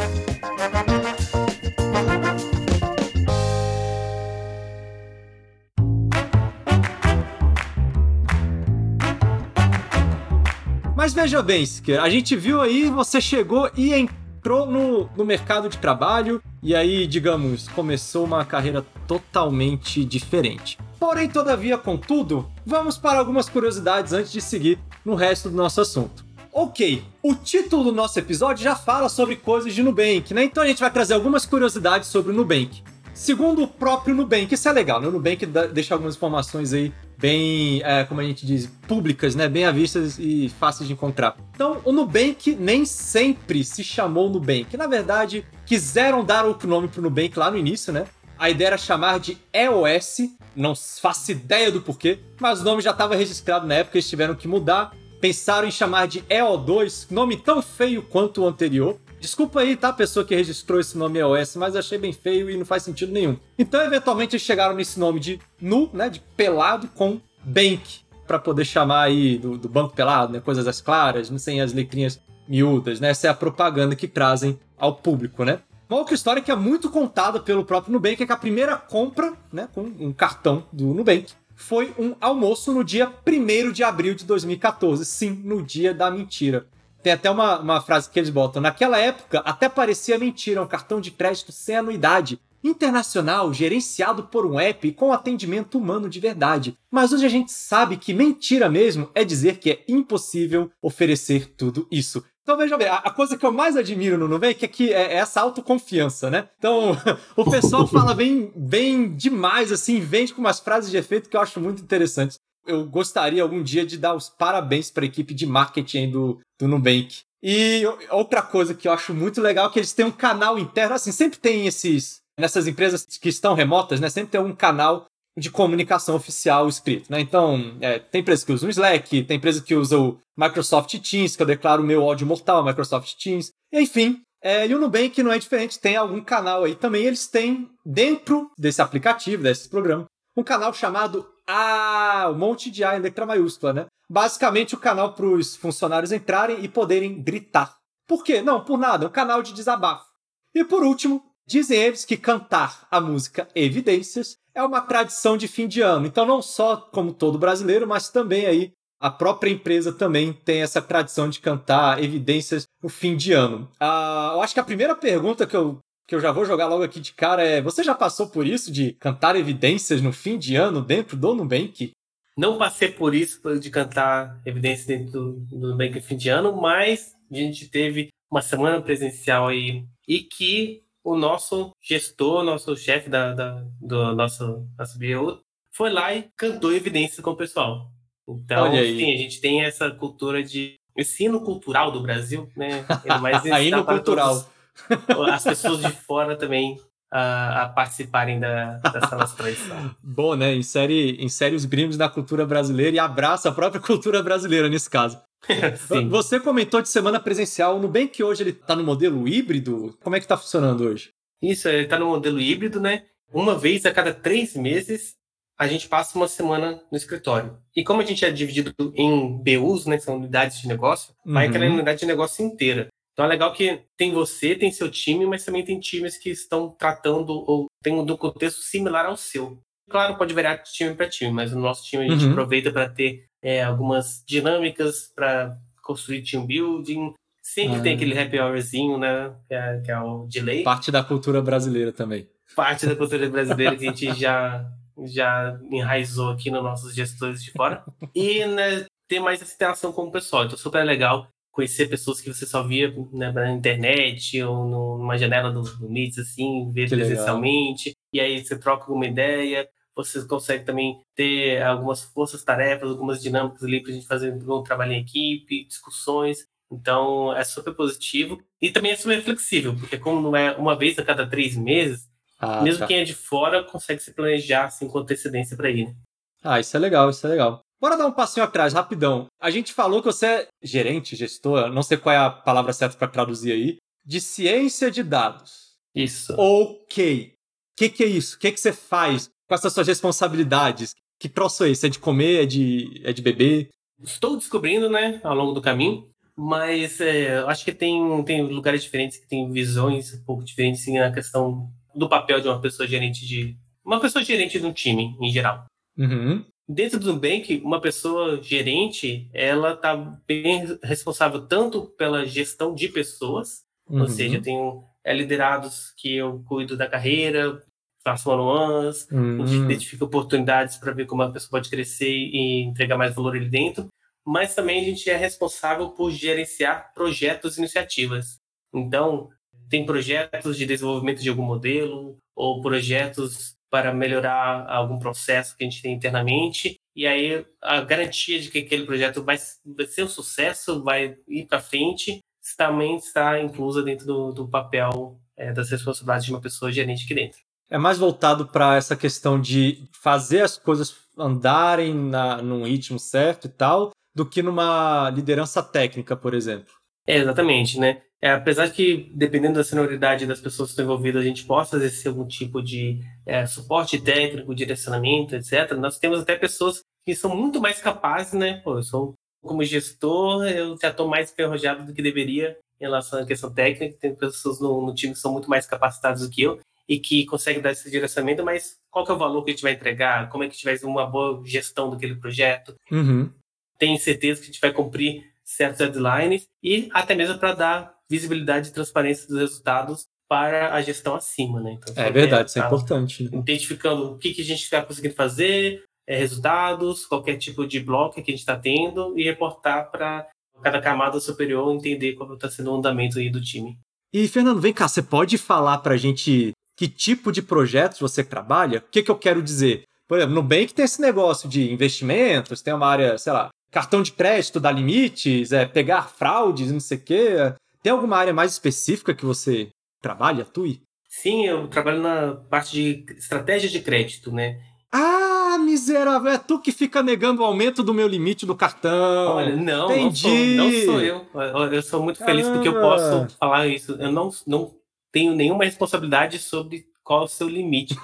Mas veja bem, Siqueira, a gente viu aí, você chegou e entrou no, no mercado de trabalho e aí, digamos, começou uma carreira totalmente diferente. Porém, todavia, contudo, vamos para algumas curiosidades antes de seguir no resto do nosso assunto. Ok, o título do nosso episódio já fala sobre coisas de Nubank, né? Então a gente vai trazer algumas curiosidades sobre o Nubank. Segundo o próprio Nubank, isso é legal, né? O Nubank deixa algumas informações aí bem, é, como a gente diz, públicas, né? Bem à vista e fáceis de encontrar. Então, o Nubank nem sempre se chamou Nubank. Na verdade, quiseram dar outro nome pro Nubank lá no início, né? A ideia era chamar de EOS, não faço ideia do porquê, mas o nome já estava registrado na época, eles tiveram que mudar pensaram em chamar de EO2, nome tão feio quanto o anterior. Desculpa aí, tá, pessoa que registrou esse nome EOS, mas achei bem feio e não faz sentido nenhum. Então, eventualmente, eles chegaram nesse nome de nu, né, de pelado com bank, para poder chamar aí do, do, banco pelado, né, coisas as claras, sem as letrinhas miúdas, né, essa é a propaganda que trazem ao público, né. Uma outra história que é muito contada pelo próprio Nubank é que a primeira compra, né, com um cartão do Nubank, foi um almoço no dia 1 de abril de 2014. Sim, no dia da mentira. Tem até uma, uma frase que eles botam. Naquela época, até parecia mentira um cartão de crédito sem anuidade. Internacional, gerenciado por um app com atendimento humano de verdade. Mas hoje a gente sabe que mentira mesmo é dizer que é impossível oferecer tudo isso. Então veja bem, a coisa que eu mais admiro no Nubank é que é essa autoconfiança, né? Então o pessoal fala bem, bem demais, assim, vende com umas frases de efeito que eu acho muito interessantes. Eu gostaria algum dia de dar os parabéns para a equipe de marketing do, do Nubank. E outra coisa que eu acho muito legal é que eles têm um canal interno, assim, sempre tem esses nessas empresas que estão remotas, né, sempre tem um canal de comunicação oficial escrito, né? Então, é, tem empresa que usa o Slack, tem empresa que usa o Microsoft Teams, que eu declaro meu ódio mortal, Microsoft Teams. Enfim, é, e o Nubank não é diferente, tem algum canal aí também. Eles têm, dentro desse aplicativo, desse programa, um canal chamado A, um monte de A em letra maiúscula, né? Basicamente, o canal para os funcionários entrarem e poderem gritar. Por quê? Não, por nada, é um canal de desabafo. E por último, dizem eles que cantar a música Evidências é uma tradição de fim de ano. Então, não só como todo brasileiro, mas também aí a própria empresa também tem essa tradição de cantar evidências no fim de ano. Ah, eu acho que a primeira pergunta que eu, que eu já vou jogar logo aqui de cara é: você já passou por isso de cantar evidências no fim de ano dentro do Nubank? Não passei por isso de cantar evidências dentro do, do Nubank no fim de ano, mas a gente teve uma semana presencial aí e que o nosso gestor, nosso chefe da, da, do nosso, foi lá e cantou evidências com o pessoal. Então, sim, a gente tem essa cultura de ensino cultural do Brasil, né? Mas no cultural. Todos, as pessoas de fora também a, a participarem da, das salas tradição. Bom, né? Insere, insere os gringos na cultura brasileira e abraça a própria cultura brasileira nesse caso. Você comentou de semana presencial, no bem que hoje ele está no modelo híbrido. Como é que está funcionando hoje? Isso, ele está no modelo híbrido, né? Uma vez a cada três meses a gente passa uma semana no escritório. E como a gente é dividido em BUs, né, são unidades de negócio, uhum. vai aquela unidade de negócio inteira. Então é legal que tem você, tem seu time, mas também tem times que estão tratando ou tem um contexto similar ao seu. Claro, pode variar de time para time, mas no nosso time a gente uhum. aproveita para ter é, algumas dinâmicas para construir team building. Sempre ah. tem aquele happy hourzinho, né? Que é, que é o delay. Parte da cultura brasileira também. Parte da cultura brasileira que a gente já, já enraizou aqui nos nossos gestores de fora. E né, ter mais essa interação com o pessoal. Então, super legal conhecer pessoas que você só via né, na internet ou numa janela do, do assim, ver que presencialmente. Legal. E aí você troca uma ideia você consegue também ter algumas forças-tarefas, algumas dinâmicas ali para a gente fazer um trabalho em equipe, discussões. Então, é super positivo. E também é super flexível, porque como não é uma vez a cada três meses, ah, mesmo tá. quem é de fora consegue se planejar assim, com antecedência para ir. Né? Ah, isso é legal, isso é legal. Bora dar um passinho atrás, rapidão. A gente falou que você é gerente, gestor, não sei qual é a palavra certa para traduzir aí, de ciência de dados. Isso. Ok. O que, que é isso? O que, que você faz? Quais são as suas responsabilidades? Que troço é esse? É de comer? É de, é de beber? Estou descobrindo, né, ao longo do caminho. Mas é, acho que tem, tem lugares diferentes que têm visões um pouco diferentes assim, na questão do papel de uma pessoa gerente de. Uma pessoa gerente de um time, em geral. Uhum. dentro do Nubank, uma pessoa gerente, ela está bem responsável tanto pela gestão de pessoas, uhum. ou seja, tenho é, liderados que eu cuido da carreira, faço one-ones, uhum. a gente identifica oportunidades para ver como a pessoa pode crescer e entregar mais valor ali dentro, mas também a gente é responsável por gerenciar projetos e iniciativas. Então, tem projetos de desenvolvimento de algum modelo ou projetos para melhorar algum processo que a gente tem internamente. E aí a garantia de que aquele projeto vai, vai ser um sucesso, vai ir para frente, também está inclusa dentro do, do papel é, das responsabilidades de uma pessoa gerente aqui dentro. É mais voltado para essa questão de fazer as coisas andarem na, num ritmo certo e tal, do que numa liderança técnica, por exemplo. É, exatamente, né? É, apesar de que, dependendo da senioridade das pessoas que estão envolvidas, a gente possa exercer algum tipo de é, suporte técnico, direcionamento, etc., nós temos até pessoas que são muito mais capazes, né? Pô, eu sou, como gestor, eu já estou mais enferrujado do que deveria em relação à questão técnica. Tem pessoas no, no, time que são muito mais capacitadas do que eu e que conseguem dar esse direcionamento, mas qual que é o valor que a gente vai entregar? Como é que a gente vai fazer uma boa gestão daquele projeto? Uhum. Tem certeza que a gente vai cumprir certos deadlines e até mesmo para dar visibilidade e transparência dos resultados para a gestão acima, né? Então, é verdade, isso é importante. Né? Identificando o que, que a gente está conseguindo fazer, é, resultados, qualquer tipo de bloco que a gente está tendo e reportar para cada camada superior entender como está sendo o andamento aí do time. E, Fernando, vem cá, você pode falar para a gente que tipo de projetos você trabalha? O que, que eu quero dizer? Por exemplo, no Nubank tem esse negócio de investimentos, tem uma área, sei lá, cartão de crédito dá limites, é, pegar fraudes, não sei o quê. Tem alguma área mais específica que você trabalha, atue? Sim, eu trabalho na parte de estratégia de crédito, né? Ah, miserável, é tu que fica negando o aumento do meu limite do cartão. Olha, não, Entendi. Não, sou, não sou eu. Eu sou muito feliz porque eu posso falar isso. Eu não, não tenho nenhuma responsabilidade sobre qual é o seu limite.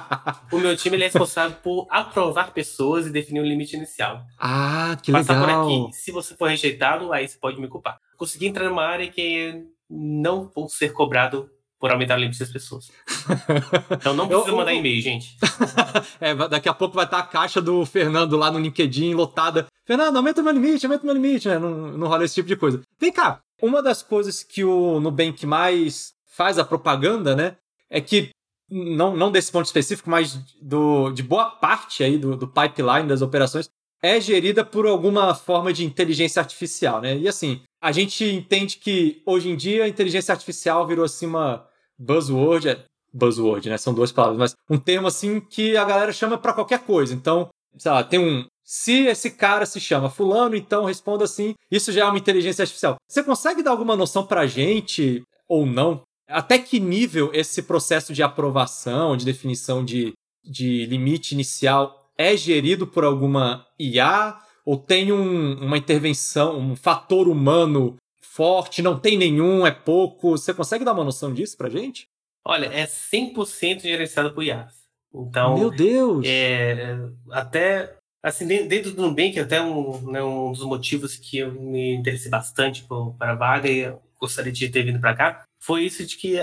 o meu time é responsável por aprovar pessoas e definir um limite inicial. Ah, que Passar legal. por aqui. Se você for rejeitado, aí você pode me culpar. Consegui entrar numa área que não vou ser cobrado por aumentar o limite das pessoas. Então não precisa mandar e-mail, gente. é, daqui a pouco vai estar a caixa do Fernando lá no LinkedIn lotada. Fernando, aumenta o meu limite, aumenta o meu limite, né? Não, não rola esse tipo de coisa. Vem cá, uma das coisas que o Nubank mais faz a propaganda, né? É que não, não desse ponto específico, mas do, de boa parte aí do, do pipeline das operações, é gerida por alguma forma de inteligência artificial, né? E assim, a gente entende que hoje em dia a inteligência artificial virou assim uma buzzword, é buzzword, né? São duas palavras, mas um termo assim que a galera chama para qualquer coisa. Então, sei lá, tem um se esse cara se chama fulano, então responda assim. Isso já é uma inteligência artificial. Você consegue dar alguma noção pra gente ou não até que nível esse processo de aprovação, de definição de, de limite inicial é gerido por alguma IA? Ou tem um, uma intervenção, um fator humano forte? Não tem nenhum, é pouco? Você consegue dar uma noção disso pra gente? Olha, é 100% gerenciado por IA. Então, Meu Deus! É, até assim, dentro do Nubank, até um, né, um dos motivos que eu me interessei bastante para a vaga e gostaria de ter vindo para cá, foi isso de que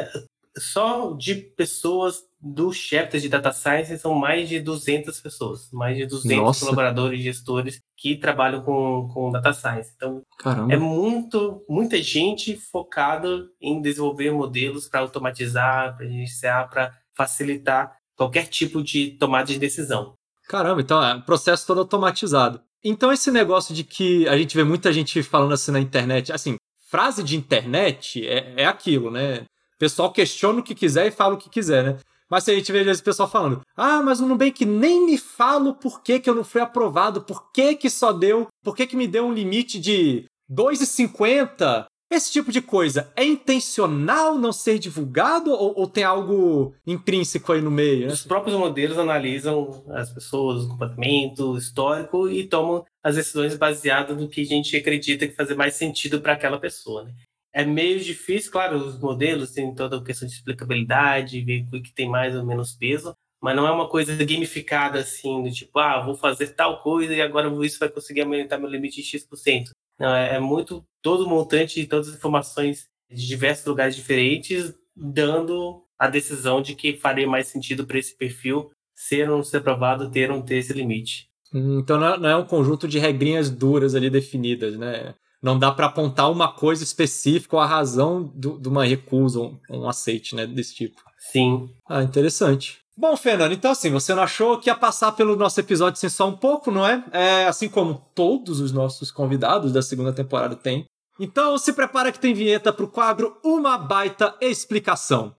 só de pessoas do chapter de Data Science são mais de 200 pessoas, mais de 200 Nossa. colaboradores, gestores que trabalham com, com Data Science. Então, Caramba. é muito, muita gente focada em desenvolver modelos para automatizar, para iniciar, para facilitar qualquer tipo de tomada de decisão. Caramba, então é um processo todo automatizado. Então esse negócio de que a gente vê muita gente falando assim na internet, assim, frase de internet é, é aquilo, né? O pessoal questiona o que quiser e fala o que quiser, né? Mas se a gente vê esse pessoal falando, ah, mas o Nubank nem me fala por que, que eu não fui aprovado, por que, que só deu, por que, que me deu um limite de 2,50? Esse tipo de coisa é intencional não ser divulgado ou, ou, tem algo intrínseco aí no meio? Né? Os próprios modelos analisam as pessoas, o comportamento histórico e tomam as decisões baseadas no que a gente acredita que fazer mais sentido para aquela pessoa. Né? É meio difícil, claro, os modelos têm toda a questão de explicabilidade, ver o que tem mais ou menos peso, mas não é uma coisa gamificada assim, do tipo, ah, vou fazer tal coisa e agora isso vai conseguir aumentar meu limite em X%. Não, é, é muito todo o montante e todas as informações de diversos lugares diferentes, dando a decisão de que faria mais sentido para esse perfil ser ou não ser aprovado, ter ou não ter esse limite. Hum, então não é um conjunto de regrinhas duras ali definidas, né? Não dá para apontar uma coisa específica ou a razão de uma recusa, um, um aceite, né? Desse tipo. Sim. Ah, interessante. Bom, Fernando, então assim, você não achou que ia passar pelo nosso episódio sem só um pouco, não é? é? Assim como todos os nossos convidados da segunda temporada têm. Então se prepara que tem vinheta pro quadro Uma Baita Explicação.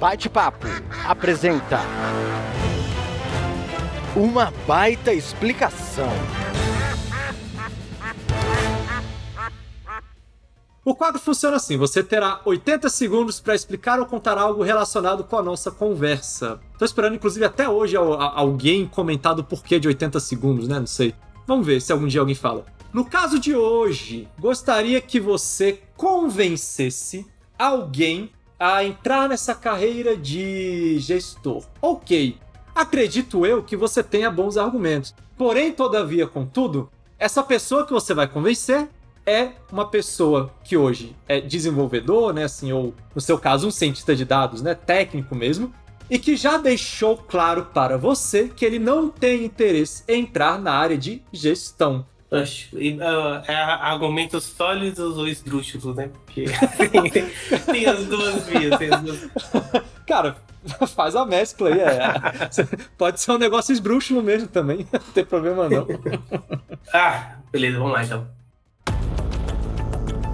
Bate-Papo apresenta Uma Baita Explicação. O quadro funciona assim: você terá 80 segundos para explicar ou contar algo relacionado com a nossa conversa. Tô esperando, inclusive, até hoje alguém comentar do porquê de 80 segundos, né? Não sei. Vamos ver se algum dia alguém fala. No caso de hoje, gostaria que você convencesse alguém a entrar nessa carreira de gestor. Ok, acredito eu que você tenha bons argumentos. Porém, todavia, contudo, essa pessoa que você vai convencer é uma pessoa que hoje é desenvolvedor, né, assim, ou no seu caso um cientista de dados, né, técnico mesmo, e que já deixou claro para você que ele não tem interesse em entrar na área de gestão. Uh, é argumentos sólidos ou esdrúxulos, né? Porque tem, tem, as duas vias. As duas... Cara, faz a mescla aí. É. Pode ser um negócio esdrúxulo mesmo também, não tem problema não. ah, beleza, vamos lá então.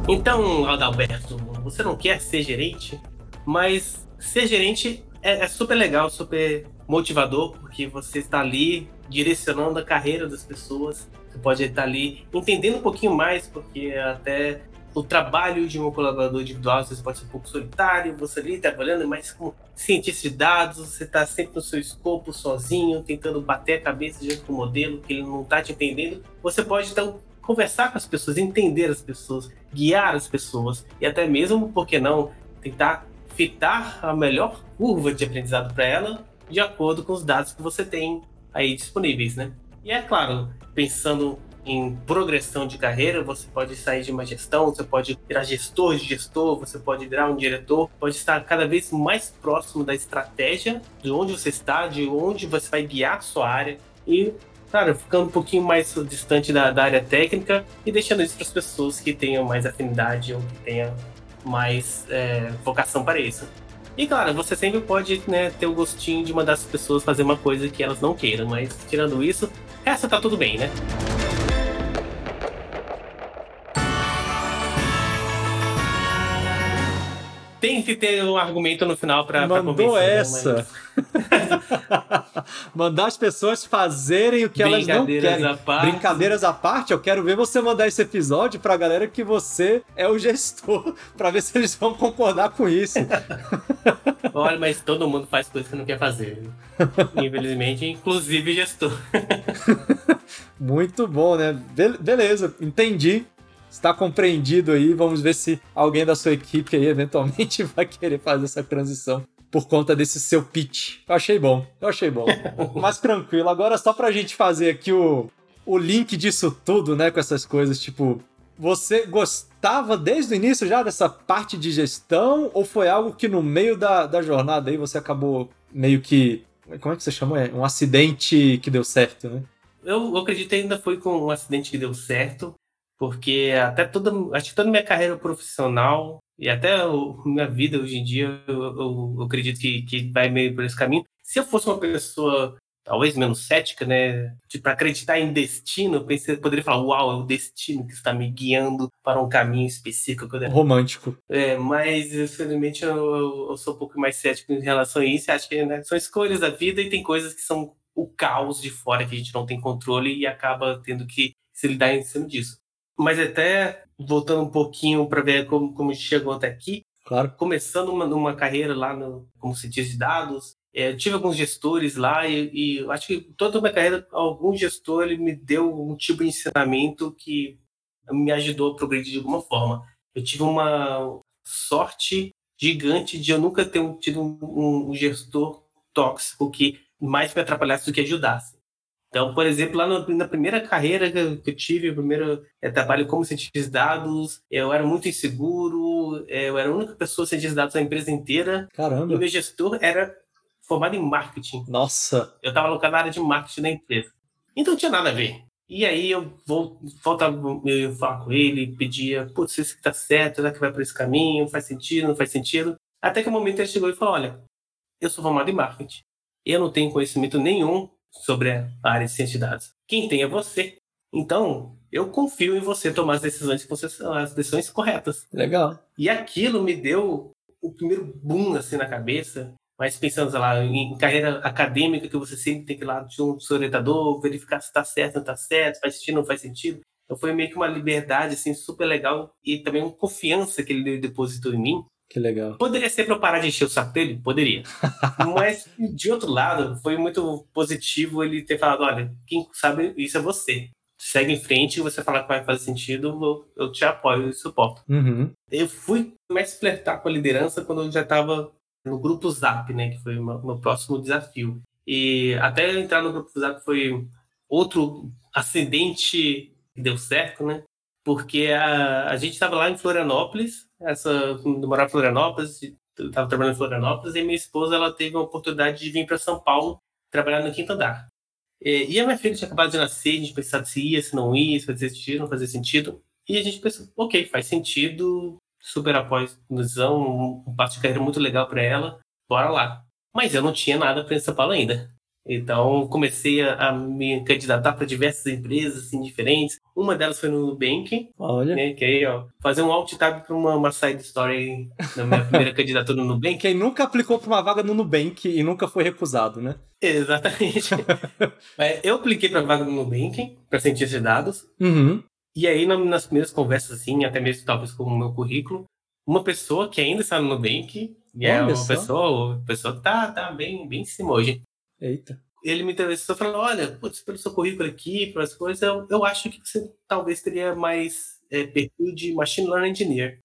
Então, Adalberto, você não quer ser gerente, mas ser gerente é, é, super legal, super motivador, porque você está ali direcionando a carreira das pessoas. Você pode estar ali entendendo um pouquinho mais, porque até o trabalho de um colaborador individual às vezes pode ser um pouco solitário, você ali trabalhando mais como cientista de dados, você está sempre no seu escopo, sozinho, tentando bater a cabeça diante do modelo que ele não está te entendendo. Você pode então conversar com as pessoas, entender as pessoas, guiar as pessoas e até mesmo, por que não, tentar fitar a melhor curva de aprendizado para ela de acordo com os dados que você tem aí disponíveis, né? E é claro, pensando em progressão de carreira, você pode sair de uma gestão, você pode virar gestor de gestor, você pode virar um diretor, pode estar cada vez mais próximo da estratégia, de onde você está, de onde você vai guiar a sua área e claro, ficando um pouquinho mais distante da, da área técnica e deixando isso para as pessoas que tenham mais afinidade ou que tenham mais é, vocação para isso. E claro, você sempre pode né, ter o gostinho de mandar as pessoas fazer uma coisa que elas não queiram, mas tirando isso, essa tá tudo bem, né? Tem que ter um argumento no final para Mandou convencer, né, essa. Né, mas... mandar as pessoas fazerem o que elas não querem. À parte. Brincadeiras à parte, eu quero ver você mandar esse episódio pra galera que você é o gestor, para ver se eles vão concordar com isso. Olha, mas todo mundo faz coisas que não quer fazer. Infelizmente, inclusive gestor. Muito bom, né? Be beleza, entendi está compreendido aí. Vamos ver se alguém da sua equipe aí eventualmente vai querer fazer essa transição por conta desse seu pitch. Eu achei bom, eu achei bom. Mas tranquilo, agora só pra gente fazer aqui o, o link disso tudo, né, com essas coisas, tipo, você gostava desde o início já dessa parte de gestão ou foi algo que no meio da, da jornada aí você acabou meio que, como é que você chamou? É um acidente que deu certo, né? Eu, eu acredito que ainda foi com um acidente que deu certo porque até toda, acho que toda minha carreira profissional e até a minha vida hoje em dia, eu, eu, eu acredito que, que vai meio por esse caminho. Se eu fosse uma pessoa talvez menos cética, né? Tipo, acreditar em destino, eu pensei, poderia falar, uau, é o destino que está me guiando para um caminho específico. Romântico. É, mas, infelizmente, eu, eu, sou um pouco mais cético em relação a isso. Acho que né, são escolhas da vida e tem coisas que são o caos de fora que a gente não tem controle e acaba tendo que se lidar em cima disso. Mas até voltando um pouquinho para ver como, como chegou até aqui. Claro. Começando uma, uma carreira lá no, como cientista de dados, é, tive alguns gestores lá e, e acho que toda a minha carreira, algum gestor ele me deu um tipo de ensinamento que me ajudou a progredir de alguma forma. Eu tive uma sorte gigante de eu nunca ter tido um, um gestor tóxico que mais me atrapalhasse do que ajudasse. Então, por exemplo, lá no, na primeira carreira que eu, tive, o primeiro é, trabalho como cientista de dados, eu era muito inseguro, é, eu era a única pessoa cientista de dados da empresa inteira. Caramba! E o meu gestor era formado em marketing. Nossa. Eu tava alocado na área de marketing da empresa. Então não tinha nada a ver. E aí eu vou, voltava eu falar com ele, pedia, putz, isso que tá certo, será que vai por esse caminho? Faz sentido, não faz sentido? Até que o um momento ele chegou e falou, olha, eu sou formado em marketing. Eu não tenho conhecimento nenhum sobre a área de ciência de dados. Quem tem é você. Então, eu confio em você tomar as decisões, as decisões corretas. Legal. E aquilo me deu o primeiro boom assim na cabeça mas pensando, sei lá, em carreira acadêmica, que você sempre tem que ir lá junto do seu orientador, verificar se está certo, não está certo, faz sentido, não faz sentido. Então foi meio que uma liberdade, assim, super legal e também uma confiança que ele depositou em mim. Que legal. Poderia ser para eu parar de encher o saco dele? Poderia. Mas, de outro lado, foi muito positivo ele ter falado, olha, quem sabe isso é você. Segue em frente e você falar que vai fazer sentido, eu te apoio e suporto. Uhum. Eu fui mais flertar com a liderança quando eu já estava no grupo Zap, né, que foi o meu próximo desafio. E até entrar no grupo Zap foi outro acidente que deu certo, né? Porque a, a gente estava lá em Florianópolis, essa, eu morava em Florianópolis, estava trabalhando em Florianópolis, e minha esposa ela teve a oportunidade de vir para São Paulo trabalhar no quinto andar. E, e a minha filha tinha acabado de nascer, a gente pensava se ia, se não ia, se fazia sentido, não fazia sentido. E a gente pensou, ok, faz sentido, super apoio no um passo de carreira muito legal para ela, bora lá. Mas eu não tinha nada para São Paulo ainda. Então comecei a, a me candidatar para diversas empresas assim, diferentes. Uma delas foi no Nubank. Olha. Né, que aí, ó, fazer um alt tab para uma, uma side story na minha primeira candidatura no Nubank. Quem nunca aplicou para uma vaga no Nubank e nunca foi recusado, né? Exatamente. eu apliquei para vaga no Nubank, para cientista de dados. Uhum. E aí, nas primeiras conversas, assim, até mesmo talvez com o meu currículo, uma pessoa que ainda está no Nubank, e é uma pessoa, uma pessoa que tá, tá bem, bem em cima hoje. Eita. Ele me entrevistou falando, olha, putz, pelo seu currículo aqui, pelas coisas, eu, eu acho que você talvez teria mais é, perfil de Machine Learning Engineer.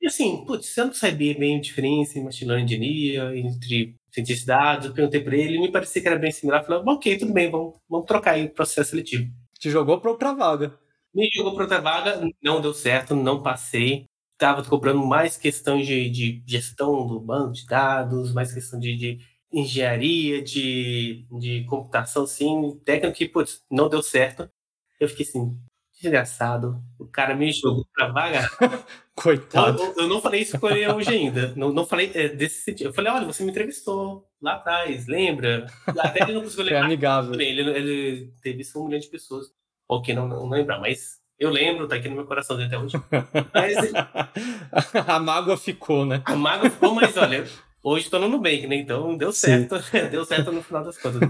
E assim, putz, eu não sabia bem a diferença em Machine Learning Engineer, entre cientista de dados, eu perguntei para ele, me parecia que era bem similar, falei, ok, tudo bem, vamos, vamos trocar aí o processo seletivo. Te jogou para outra vaga. Me jogou para outra vaga, não deu certo, não passei. Estava cobrando mais questão de, de, gestão do banco de dados, mais questão de, de engenharia, de, de computação, sim, técnico que, putz, não deu certo. Eu fiquei assim, desgraçado. O cara me jogou pra vaga. Coitado. Eu, eu, não falei isso com ele hoje ainda. Não, não falei é, desse sentido. Eu falei, olha, você me entrevistou lá atrás, lembra? Até ele não conseguiu lembrar. É amigável. Ele, ele teve isso um milhão de pessoas ou que não, não lembrar, mas eu lembro, tá aqui no meu coração até hoje. Mas, a mágoa ficou, né? A mágoa ficou, mas olha, hoje tô no Nubank, né? Então deu certo, deu certo no final das contas.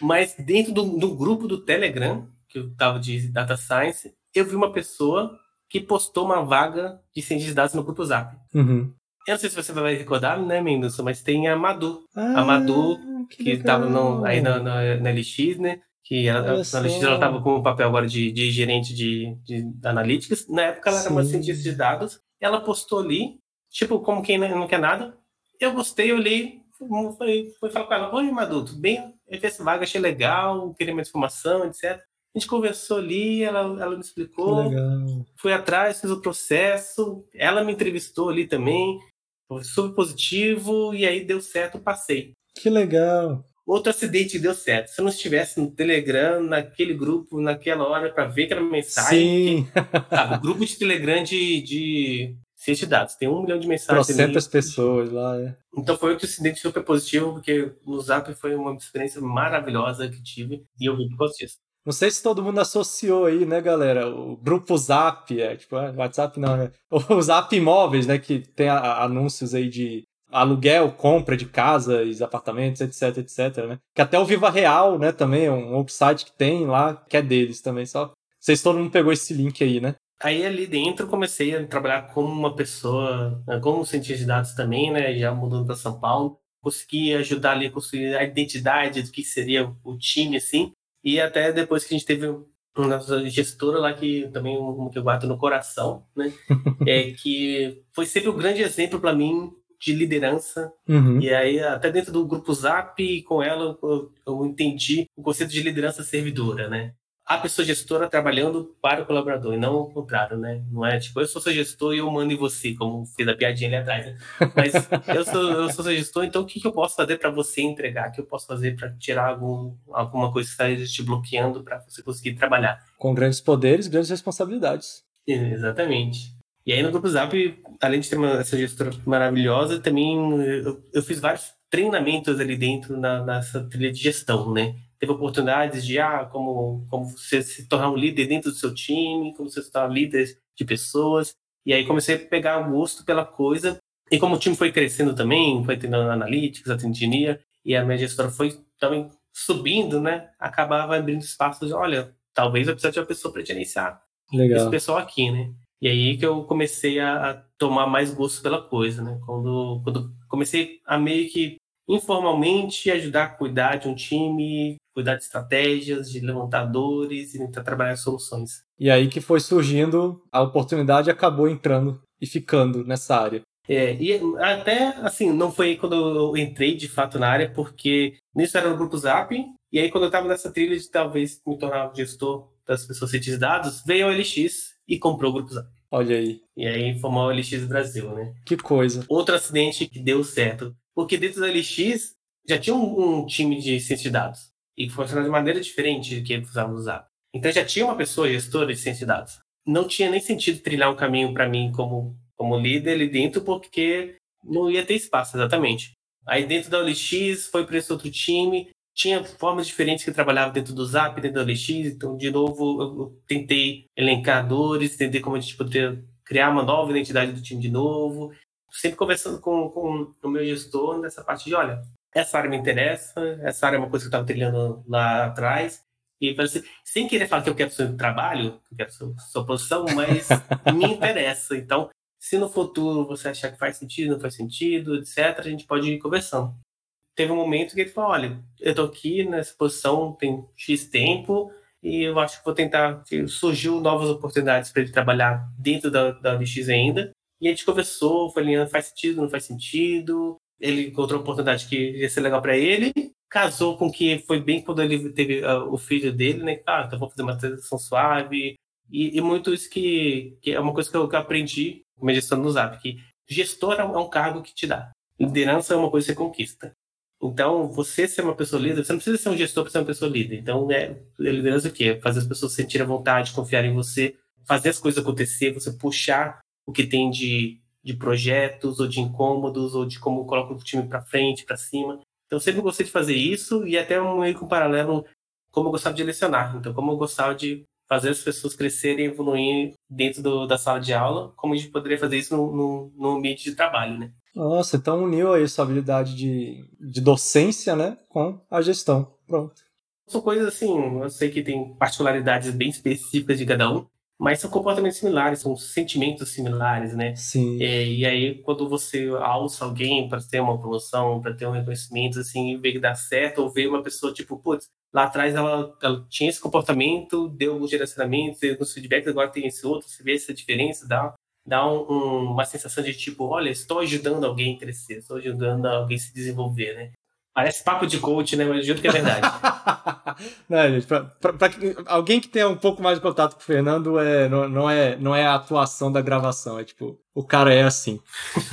Mas dentro do, do, grupo do Telegram, que eu tava de Data Science, eu vi uma pessoa que postou uma vaga de ciência de dados no grupo Zap. Uhum. Eu não sei se você vai recordar, né, Mendonça, mas tem a Madu. Ah, a Madu, que, que tava no, aí na, na, na LX, né? que ela, ela estava com o papel agora de, de gerente de, de analytics. Na época ela Sim. era uma cientista de dados. Ela postou ali, tipo, como quem não quer nada. Eu gostei, olhei, fui, fui falar com ela, oi, Madu, tudo bem? Eu fiz essa vaga, achei legal, queria mais informação, etc. A gente conversou ali, ela, ela me explicou. Fui atrás, fiz o processo. Ela me entrevistou ali também. Foi super positivo, e aí deu certo, passei. Que legal outro acidente deu certo. Se eu não estivesse no Telegram, naquele grupo, naquela hora, para ver aquela mensagem. Sim. Que, sabe, grupo de Telegram de, de ciência de dados. Tem um milhão de mensagens. Trocentas pessoas lá, é. Então foi outro acidente super positivo, porque no Zap foi uma experiência maravilhosa que tive e eu vi por causa disso. Não sei se todo mundo associou aí, né, galera? O grupo Zap, é tipo, ah, WhatsApp não, né? O Zap Imóveis, né, que tem a, anúncios aí de aluguel, compra de casas, apartamentos, etc, etc, né? Que até o Viva Real, né, também é um outro site que tem lá, que é deles também, só. Não sei se todo mundo pegou esse link aí, né? Aí ali dentro comecei a trabalhar como uma pessoa, né, como cientista de dados também, né, já mudando para São Paulo. Consegui ajudar ali a construir a identidade do que seria o time, assim. E até depois que a gente teve nossa gestora lá que também um que eu guardo no coração, né? é que foi sempre um grande exemplo para mim de liderança. Uhum. E aí, até dentro do grupo Zap, com ela, eu, eu, entendi o conceito de liderança servidora, né? A pessoa gestora trabalhando para o colaborador, e não o contrário, né? Não é tipo, eu sou seu gestor e eu mando em você, como fez a piadinha ali atrás, né? Mas eu sou, eu sou seu gestor, então o que, que eu posso fazer para você entregar? O que eu posso fazer para tirar algum, alguma coisa que está te bloqueando para você conseguir trabalhar? Com grandes poderes, grandes responsabilidades. Exatamente. E aí no Grupo Zap, além de ter uma, essa gestora maravilhosa, também eu, eu fiz vários treinamentos ali dentro na, nessa trilha de gestão, né? Teve oportunidades de ah, como, como você se tornar um líder dentro do seu time, como você se tornar líder de pessoas. E aí comecei a pegar gosto pela coisa. E como o time foi crescendo também, foi tendo analytics, atendimento, e a minha gestora foi também subindo, né? Acabava abrindo espaços de, olha, talvez eu precise de uma pessoa para gerenciar Legal. esse pessoal aqui, né? E aí que eu comecei a, a tomar mais gosto pela coisa, né? Quando, quando comecei a meio que informalmente ajudar a cuidar de um time, cuidar de estratégias, de levantadores e tentar trabalhar soluções. E aí que foi surgindo a oportunidade acabou entrando e ficando nessa área. É, e até assim, não foi quando eu entrei de fato na área, porque nisso era no grupo Zap, e aí quando eu estava nessa trilha de talvez me tornar gestor das pessoas de dados, veio a OLX e comprou o grupo Zap. Olha aí. E aí formou a OLX Brasil, né? Que coisa. Outro acidente que deu certo. Porque dentro da OLX já tinha um, um time de ciência de dados. E funcionava de maneira diferente do que eles usavam usar. Então já tinha uma pessoa gestora de ciência de dados. Não tinha nem sentido trilhar um caminho para mim como, como líder ali dentro, porque não ia ter espaço, exatamente. Aí dentro da OLX foi para esse outro time, tinha formas diferentes que trabalhava dentro do Zap, dentro da OLX, então de novo eu tentei elencar dores, entender como a gente poderia criar uma nova identidade do time de novo, sempre conversando com, com o meu gestor nessa parte de, olha, essa área me interessa, essa área é uma coisa que eu estava trilhando lá atrás, e assim, sem querer falar que eu quero seu trabalho, que eu quero sua, sua posição, mas me interessa. Então, se no futuro você achar que faz sentido, não faz sentido, etc., a gente pode ir conversando teve um momento que ele falou: olha, eu tô aqui nessa posição tem X tempo e eu acho que vou tentar. Surgiu novas oportunidades para ele trabalhar dentro da, da LX ainda. E a gente conversou, foi alinhando: faz sentido, não faz sentido. Ele encontrou uma oportunidade que ia ser legal para ele. Casou com que foi bem quando ele teve uh, o filho dele, né? Ah, então vou fazer uma transição suave. E, e, muito isso que, que é uma coisa que eu, que eu aprendi com a gestão no Zap, que gestor é um, é um cargo que te dá. Liderança é uma coisa que você conquista. Então, você ser uma pessoa líder, você não precisa ser um gestor para ser uma pessoa líder. Então, é, é liderança o quê? Fazer as pessoas sentirem a vontade, confiar em você, fazer as coisas acontecer, você puxar o que tem de, de projetos, ou de incômodos, ou de como coloca o time para frente, para cima. Então, eu sempre gostei de fazer isso, e até um meio com um paralelo, como eu gostava de lecionar. Então, como eu gostava de fazer as pessoas crescerem e evoluírem dentro do, da sala de aula, como a gente poderia fazer isso no, no, no ambiente de trabalho, né? Nossa, então uniu aí sua habilidade de, de docência, né, com a gestão. Pronto. São coisas assim, eu sei que tem particularidades bem específicas de cada um, mas são comportamentos similares, são sentimentos similares, né? Sim. É, e aí, quando você alça alguém para ter uma promoção, para ter um reconhecimento, assim, ver que dá certo, ou ver uma pessoa, tipo, putz, lá atrás ela, ela tinha esse comportamento, deu alguns direcionamentos, deu alguns feedbacks, agora tem esse outro, você vê essa diferença, dá dá um, um, uma sensação de tipo, olha, estou ajudando alguém a crescer, estou ajudando alguém a se desenvolver, né? Parece papo de coach, né? Mas eu juro que é verdade. não, gente, pra, pra, pra, alguém que tenha um pouco mais de contato com o Fernando, é, não, não, é, não é a atuação da gravação, é tipo, o cara é assim.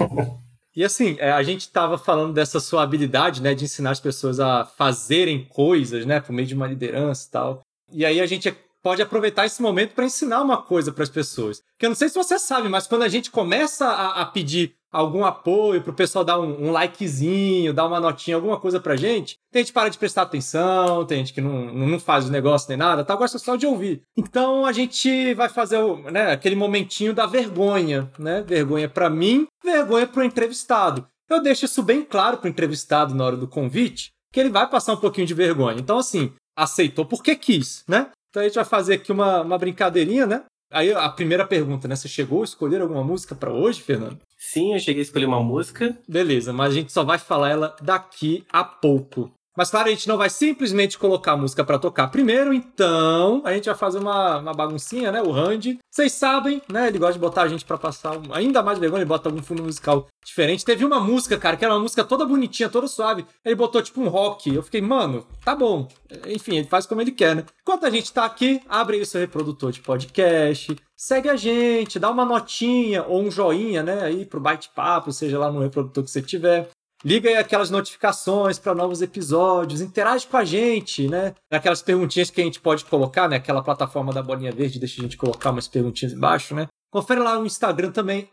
e assim, é, a gente tava falando dessa sua habilidade, né, de ensinar as pessoas a fazerem coisas, né, por meio de uma liderança e tal. E aí a gente pode aproveitar esse momento para ensinar uma coisa para as pessoas. Que eu não sei se você sabe, mas quando a gente começa a, a pedir algum apoio para o pessoal dar um, um, likezinho, dar uma notinha, alguma coisa pra gente, tem gente que para de prestar atenção, tem gente que não, não faz o negócio nem nada, tá? Gosta só de ouvir. Então a gente vai fazer o, né, aquele momentinho da vergonha, né? Vergonha para mim, vergonha para o entrevistado. Eu deixo isso bem claro para o entrevistado na hora do convite, que ele vai passar um pouquinho de vergonha. Então, assim, aceitou porque quis, né? Então a gente vai fazer aqui uma, uma brincadeirinha, né? Aí a primeira pergunta, né? Você chegou a escolher alguma música para hoje, Fernando? Sim, eu cheguei a escolher uma música. Beleza, mas a gente só vai falar ela daqui a pouco. Mas claro, a gente não vai simplesmente colocar a música para tocar primeiro, então a gente vai fazer uma, uma baguncinha, né? O Randy, vocês sabem, né? Ele gosta de botar a gente para passar ainda mais vergonha, ele bota algum fundo musical diferente. Teve uma música, cara, que era uma música toda bonitinha, toda suave. Ele botou tipo um rock. Eu fiquei, mano, tá bom. Enfim, ele faz como ele quer, né? Enquanto a gente tá aqui, abre aí o seu reprodutor de podcast, segue a gente, dá uma notinha ou um joinha, né? Aí pro Bate Papo, seja lá no reprodutor que você tiver. Liga aí aquelas notificações para novos episódios, interage com a gente, né? Aquelas perguntinhas que a gente pode colocar, né? Aquela plataforma da bolinha verde deixa a gente colocar umas perguntinhas embaixo, né? Confere lá no Instagram também,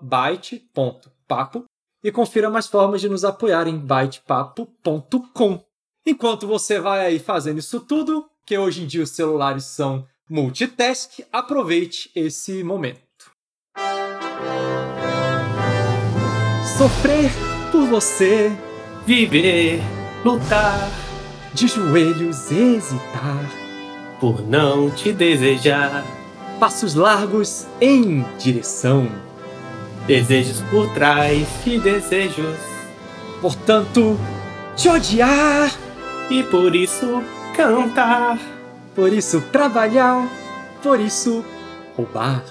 byte.papo. E confira mais formas de nos apoiar em bytepapo.com. Enquanto você vai aí fazendo isso tudo, que hoje em dia os celulares são multitask, aproveite esse momento. Sofrer por você, Viver, lutar, de joelhos hesitar, por não te desejar. passos largos em direção. Desejos por trás de desejos. Portanto, te odiar, E por isso cantar. por isso trabalhar, por isso roubar.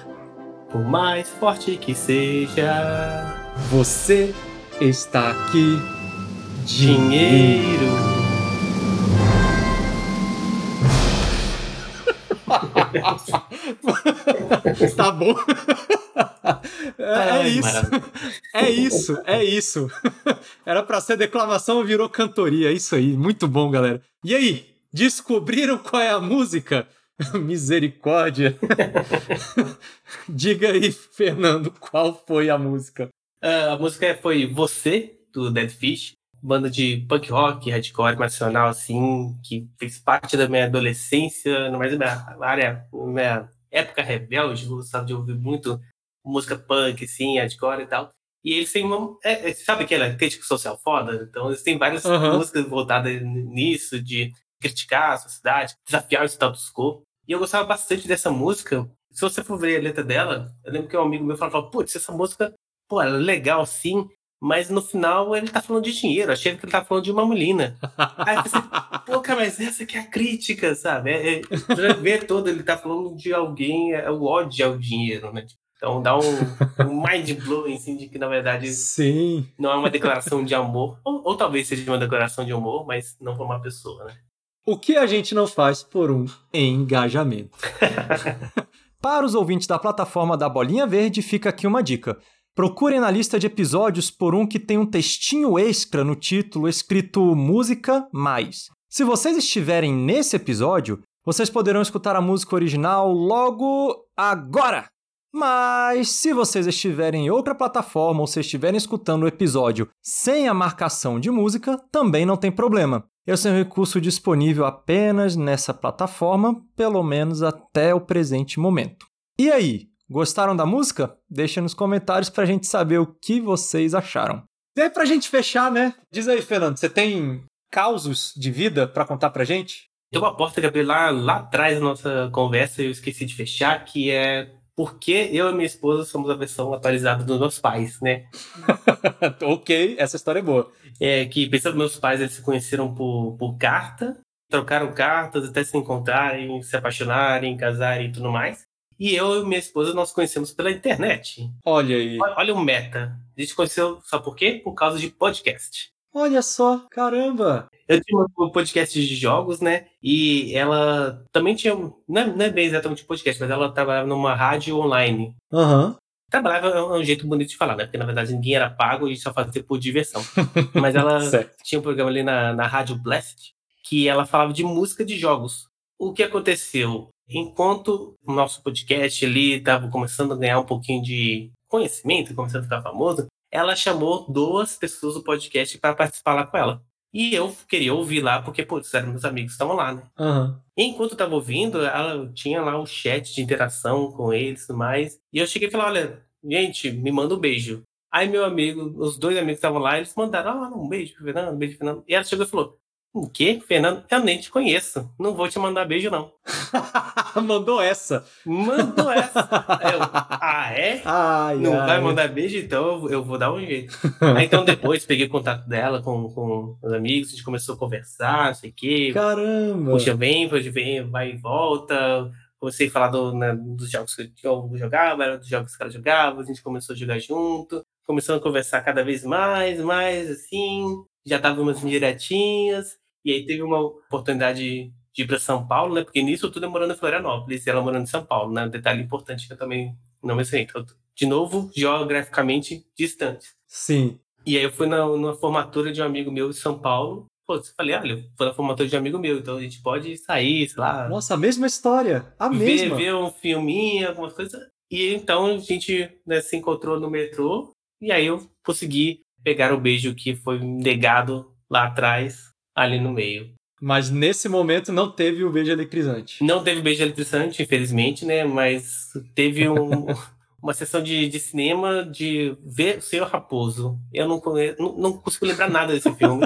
Por mais forte que seja. Você está aqui. Dinheiro. tá bom. É, é isso. É isso, é isso. Era pra ser declamação, virou cantoria. É isso aí. Muito bom, galera. E aí, descobriram qual é a música? Misericórdia. Diga aí, Fernando, qual foi a música? Ah, a música foi Você, do Dead Fish. Banda de punk rock, hardcore nacional, assim, que fez parte da minha adolescência, mais minha área, minha época rebelde, eu gostava de ouvir muito música punk, assim, hardcore e tal. E eles têm uma. é, é, sabe aquela crítica social foda? Então eles têm várias Aham. músicas voltadas nisso, de criticar a sociedade, desafiar o status quo. E eu gostava bastante dessa música. Se você for ver a letra dela, eu lembro que um amigo meu falava, putz, essa música, pô, é legal sim, mas no final ele tá falando de dinheiro, achei que ele tá falando de uma mulina. Aí eu pensei, pô, cara, mas essa que é a crítica, sabe? É, é, já vê todo, ele tá falando de alguém, é o ódio ao dinheiro, né? Então dá um, um mind blowing, assim, de que na verdade Sim. não é uma declaração de amor, ou, ou talvez seja uma declaração de amor, mas não por uma pessoa, né? O que a gente não faz por um engajamento? Para os ouvintes da plataforma da Bolinha Verde, fica aqui uma dica. Procurem na lista de episódios por um que tem um textinho extra no título escrito Música Mais. Se vocês estiverem nesse episódio, vocês poderão escutar a música original logo agora! Mas se vocês estiverem em outra plataforma ou se estiverem escutando o episódio sem a marcação de música, também não tem problema. Esse é um recurso disponível apenas nessa plataforma, pelo menos até o presente momento. E aí, gostaram da música? Deixa nos comentários pra gente saber o que vocês acharam. E aí, pra gente fechar, né? Diz aí, Fernando, você tem causos de vida pra contar pra gente? Tem uma porta que abriu lá, lá atrás da nossa conversa e eu esqueci de fechar, que é porque eu e minha esposa somos a versão atualizada dos meus pais, né? ok, essa história é boa. É que, pensando meus pais, eles se conheceram por, por carta, trocaram cartas até se encontrarem, se apaixonarem, casarem e tudo mais. E eu e minha esposa nós conhecemos pela internet. Olha aí. Olha, olha o meta. A gente conheceu, sabe por quê? Por causa de podcast. Olha só, caramba. Eu tinha um podcast de jogos, né? E ela também tinha. Não é, não é bem exatamente um podcast, mas ela trabalhava numa rádio online. Aham. Trabalhava é um jeito bonito de falar, né? Porque na verdade ninguém era pago e só fazia por diversão. Mas ela tinha um programa ali na, na Rádio Blast que ela falava de música de jogos. O que aconteceu? Enquanto o nosso podcast ali estava começando a ganhar um pouquinho de conhecimento, começando a ficar famoso, ela chamou duas pessoas do podcast para participar lá com ela. E eu queria ouvir lá, porque, putz, eram meus amigos que estavam lá, né? Aham. Enquanto eu tava ouvindo, ela tinha lá o chat de interação com eles e tudo mais. E eu cheguei e falei, olha, gente, me manda um beijo. Aí meu amigo, os dois amigos estavam lá, eles mandaram, ah, um beijo pro Fernando, um beijo pro Fernando. E ela chegou e falou, o quê? Fernando, eu nem te conheço. Não vou te mandar beijo, não. Mandou essa. Mandou essa. Eu, ah, é? Ai, Não ai. vai mandar beijo, então eu- eu vou dar um jeito. Aí, então depois peguei contato dela com, com os amigos, a gente começou a conversar, não sei o quê. Caramba. Puxa, vem, puxa, vem, vai e volta. Comecei a falar do, né, dos jogos que eu jogava, era dos jogos que ela jogava, a gente começou a jogar junto, começou a conversar cada vez mais, mais, assim, já tava umas diretinhas, e aí teve uma oportunidade de ir para São Paulo, né? Porque nisso tudo eu morando em Florianópolis, e ela morando em São Paulo, né? Um detalhe importante que eu também não mencionei. Então, de novo, geograficamente distantes. Sim. E aí eu fui na, numa formatura de um amigo meu em São Paulo. Pô, eu falei, olha, eu fui na formatura de um amigo meu, então a gente pode sair, sei lá, Nossa, a mesma história. A ver, mesma. ver um filminho, alguma coisa. E então a gente né, se encontrou no metrô, e aí eu consegui pegar o beijo que foi negado lá atrás, ali no meio. Mas nesse momento não teve o beijo eletrizante. Não teve beijo eletrizante, infelizmente, né? Mas teve um, uma sessão de, de cinema de ver o Senhor Raposo. Eu não, conhe- não, não consigo lembrar nada desse filme.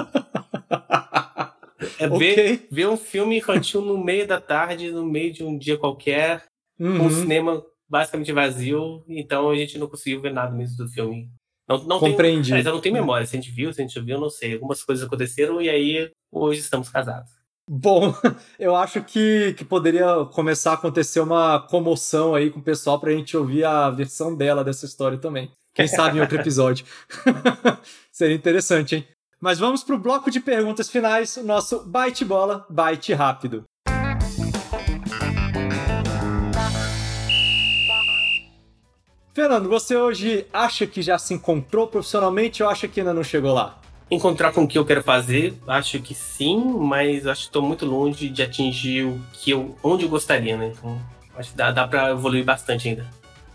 É ver, ok. ver um filme infantil no meio da tarde, no meio de um dia qualquer, com Uhum. o cinema basicamente vazio, então a gente não conseguiu ver nada mesmo do filme. Não, não tenho, Compreendi. mas eu não tenho memória. Se a gente viu, se a gente viu, não sei. Algumas coisas aconteceram e aí hoje estamos casados. Bom, eu acho que, que poderia começar a acontecer uma comoção aí com o pessoal pra gente ouvir a versão dela dessa história também. Quem sabe em outro episódio. Seria interessante, hein? Mas vamos pro bloco de perguntas finais, o nosso bite bola, bite rápido. Fernando, você hoje acha que já se encontrou profissionalmente ou acha que ainda não chegou lá? Encontrar com o que eu quero fazer, acho que sim, mas acho que estou muito longe de atingir o que eu, onde eu gostaria, né? Então, acho que dá, dá para evoluir bastante ainda.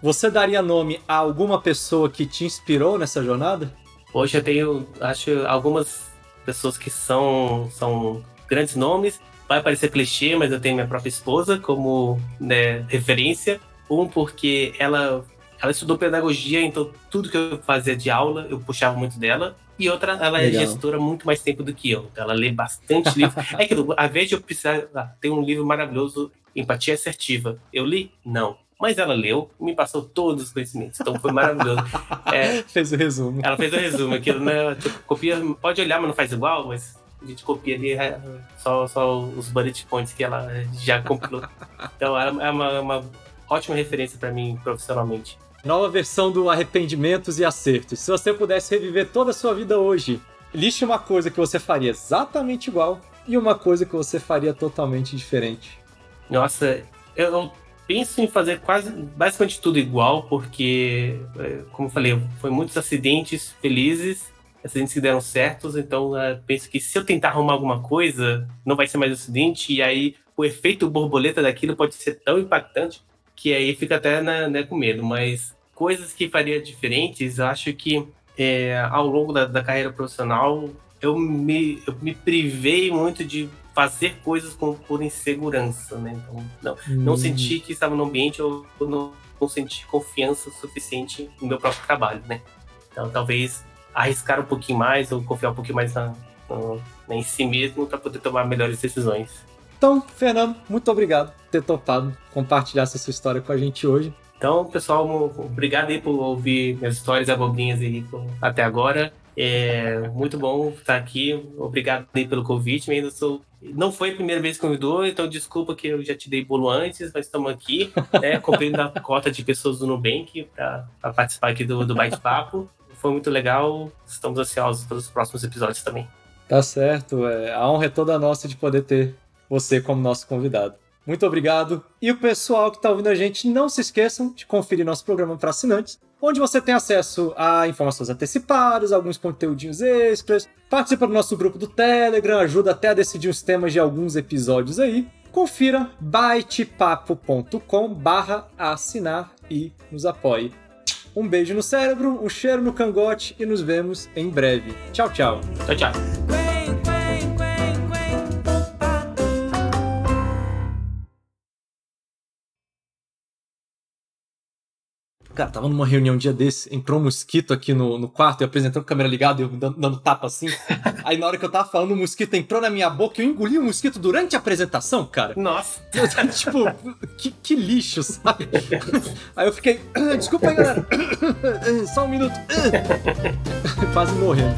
Você daria nome a alguma pessoa que te inspirou nessa jornada? Hoje eu tenho, acho, algumas pessoas que são, são grandes nomes. Vai parecer clichê, mas eu tenho minha própria esposa como né, referência. Um, porque ela, ela estudou pedagogia, então tudo que eu fazia de aula eu puxava muito dela. E outra, ela Legal. é gestora muito mais tempo do que eu. Então ela lê bastante livro. É que, ao invés de eu precisar. Ah, tem um livro maravilhoso, Empatia Assertiva. Eu li? Não. Mas ela leu e me passou todos os conhecimentos. Então foi maravilhoso. É, Fez o resumo. ela fez o resumo, aquilo, né? Tipo, copia, pode olhar, mas não faz igual, mas a gente copia ali é, só, só os bullet points que ela já compilou. Então é uma, uma ótima referência para mim profissionalmente. Nova versão do Arrependimentos e Acertos. Se você pudesse reviver toda a sua vida hoje, liste uma coisa que você faria exatamente igual e uma coisa que você faria totalmente diferente. Nossa, eu, penso em fazer quase basicamente tudo igual, porque, é, como eu falei, foi muitos acidentes felizes, acidentes que deram certos, então é, penso que se eu tentar arrumar alguma coisa, não vai ser mais acidente, e aí o efeito borboleta daquilo pode ser tão impactante que aí fica até né, né, com medo, mas coisas que faria diferentes, eu acho que é, ao longo da, da carreira profissional eu me, eu me privei muito de fazer coisas com, por insegurança, né? Então, não, não Hum, senti que estava no ambiente ou não, não senti confiança suficiente no meu próprio trabalho, né? Então, talvez arriscar um pouquinho mais ou confiar um pouquinho mais na- na- em si mesmo para poder tomar melhores decisões. Então, Fernando, muito obrigado por ter topado compartilhar essa sua história com a gente hoje. Então, pessoal, obrigado aí por ouvir minhas histórias abobrinhas aí até agora. É muito bom estar aqui. Obrigado aí pelo convite. Eu ainda sou... Não foi a primeira vez que convidou, então desculpa que eu já te dei bolo antes, mas estamos aqui, né, cumprindo a cota de pessoas do Nubank para participar aqui do, do bate-papo. Foi muito legal. Estamos ansiosos pelos próximos episódios também. Tá certo, é, a honra é toda nossa de poder ter você como nosso convidado. Muito obrigado. E o pessoal que está ouvindo a gente, não se esqueçam de conferir nosso programa para assinantes, onde você tem acesso a informações antecipadas, alguns conteúdinhos extras, participa do nosso grupo do Telegram, ajuda até a decidir os temas de alguns episódios aí. Confira baitepapo.com barra assinar e nos apoie. Um beijo no cérebro, um cheiro no cangote e nos vemos em breve. Tchau, tchau. Tchau, tchau. Cara, tava numa reunião um dia desse, entrou um mosquito aqui no, no quarto e apresentou com a câmera ligada e eu dando, dando tapa assim. Aí na hora que eu tava falando, o mosquito entrou na minha boca e eu engoli o mosquito durante a apresentação, cara. Nossa. tipo, que, que lixo, sabe? Aí eu fiquei, "Ah, desculpa aí, galera. Só um minuto. Quase morrendo.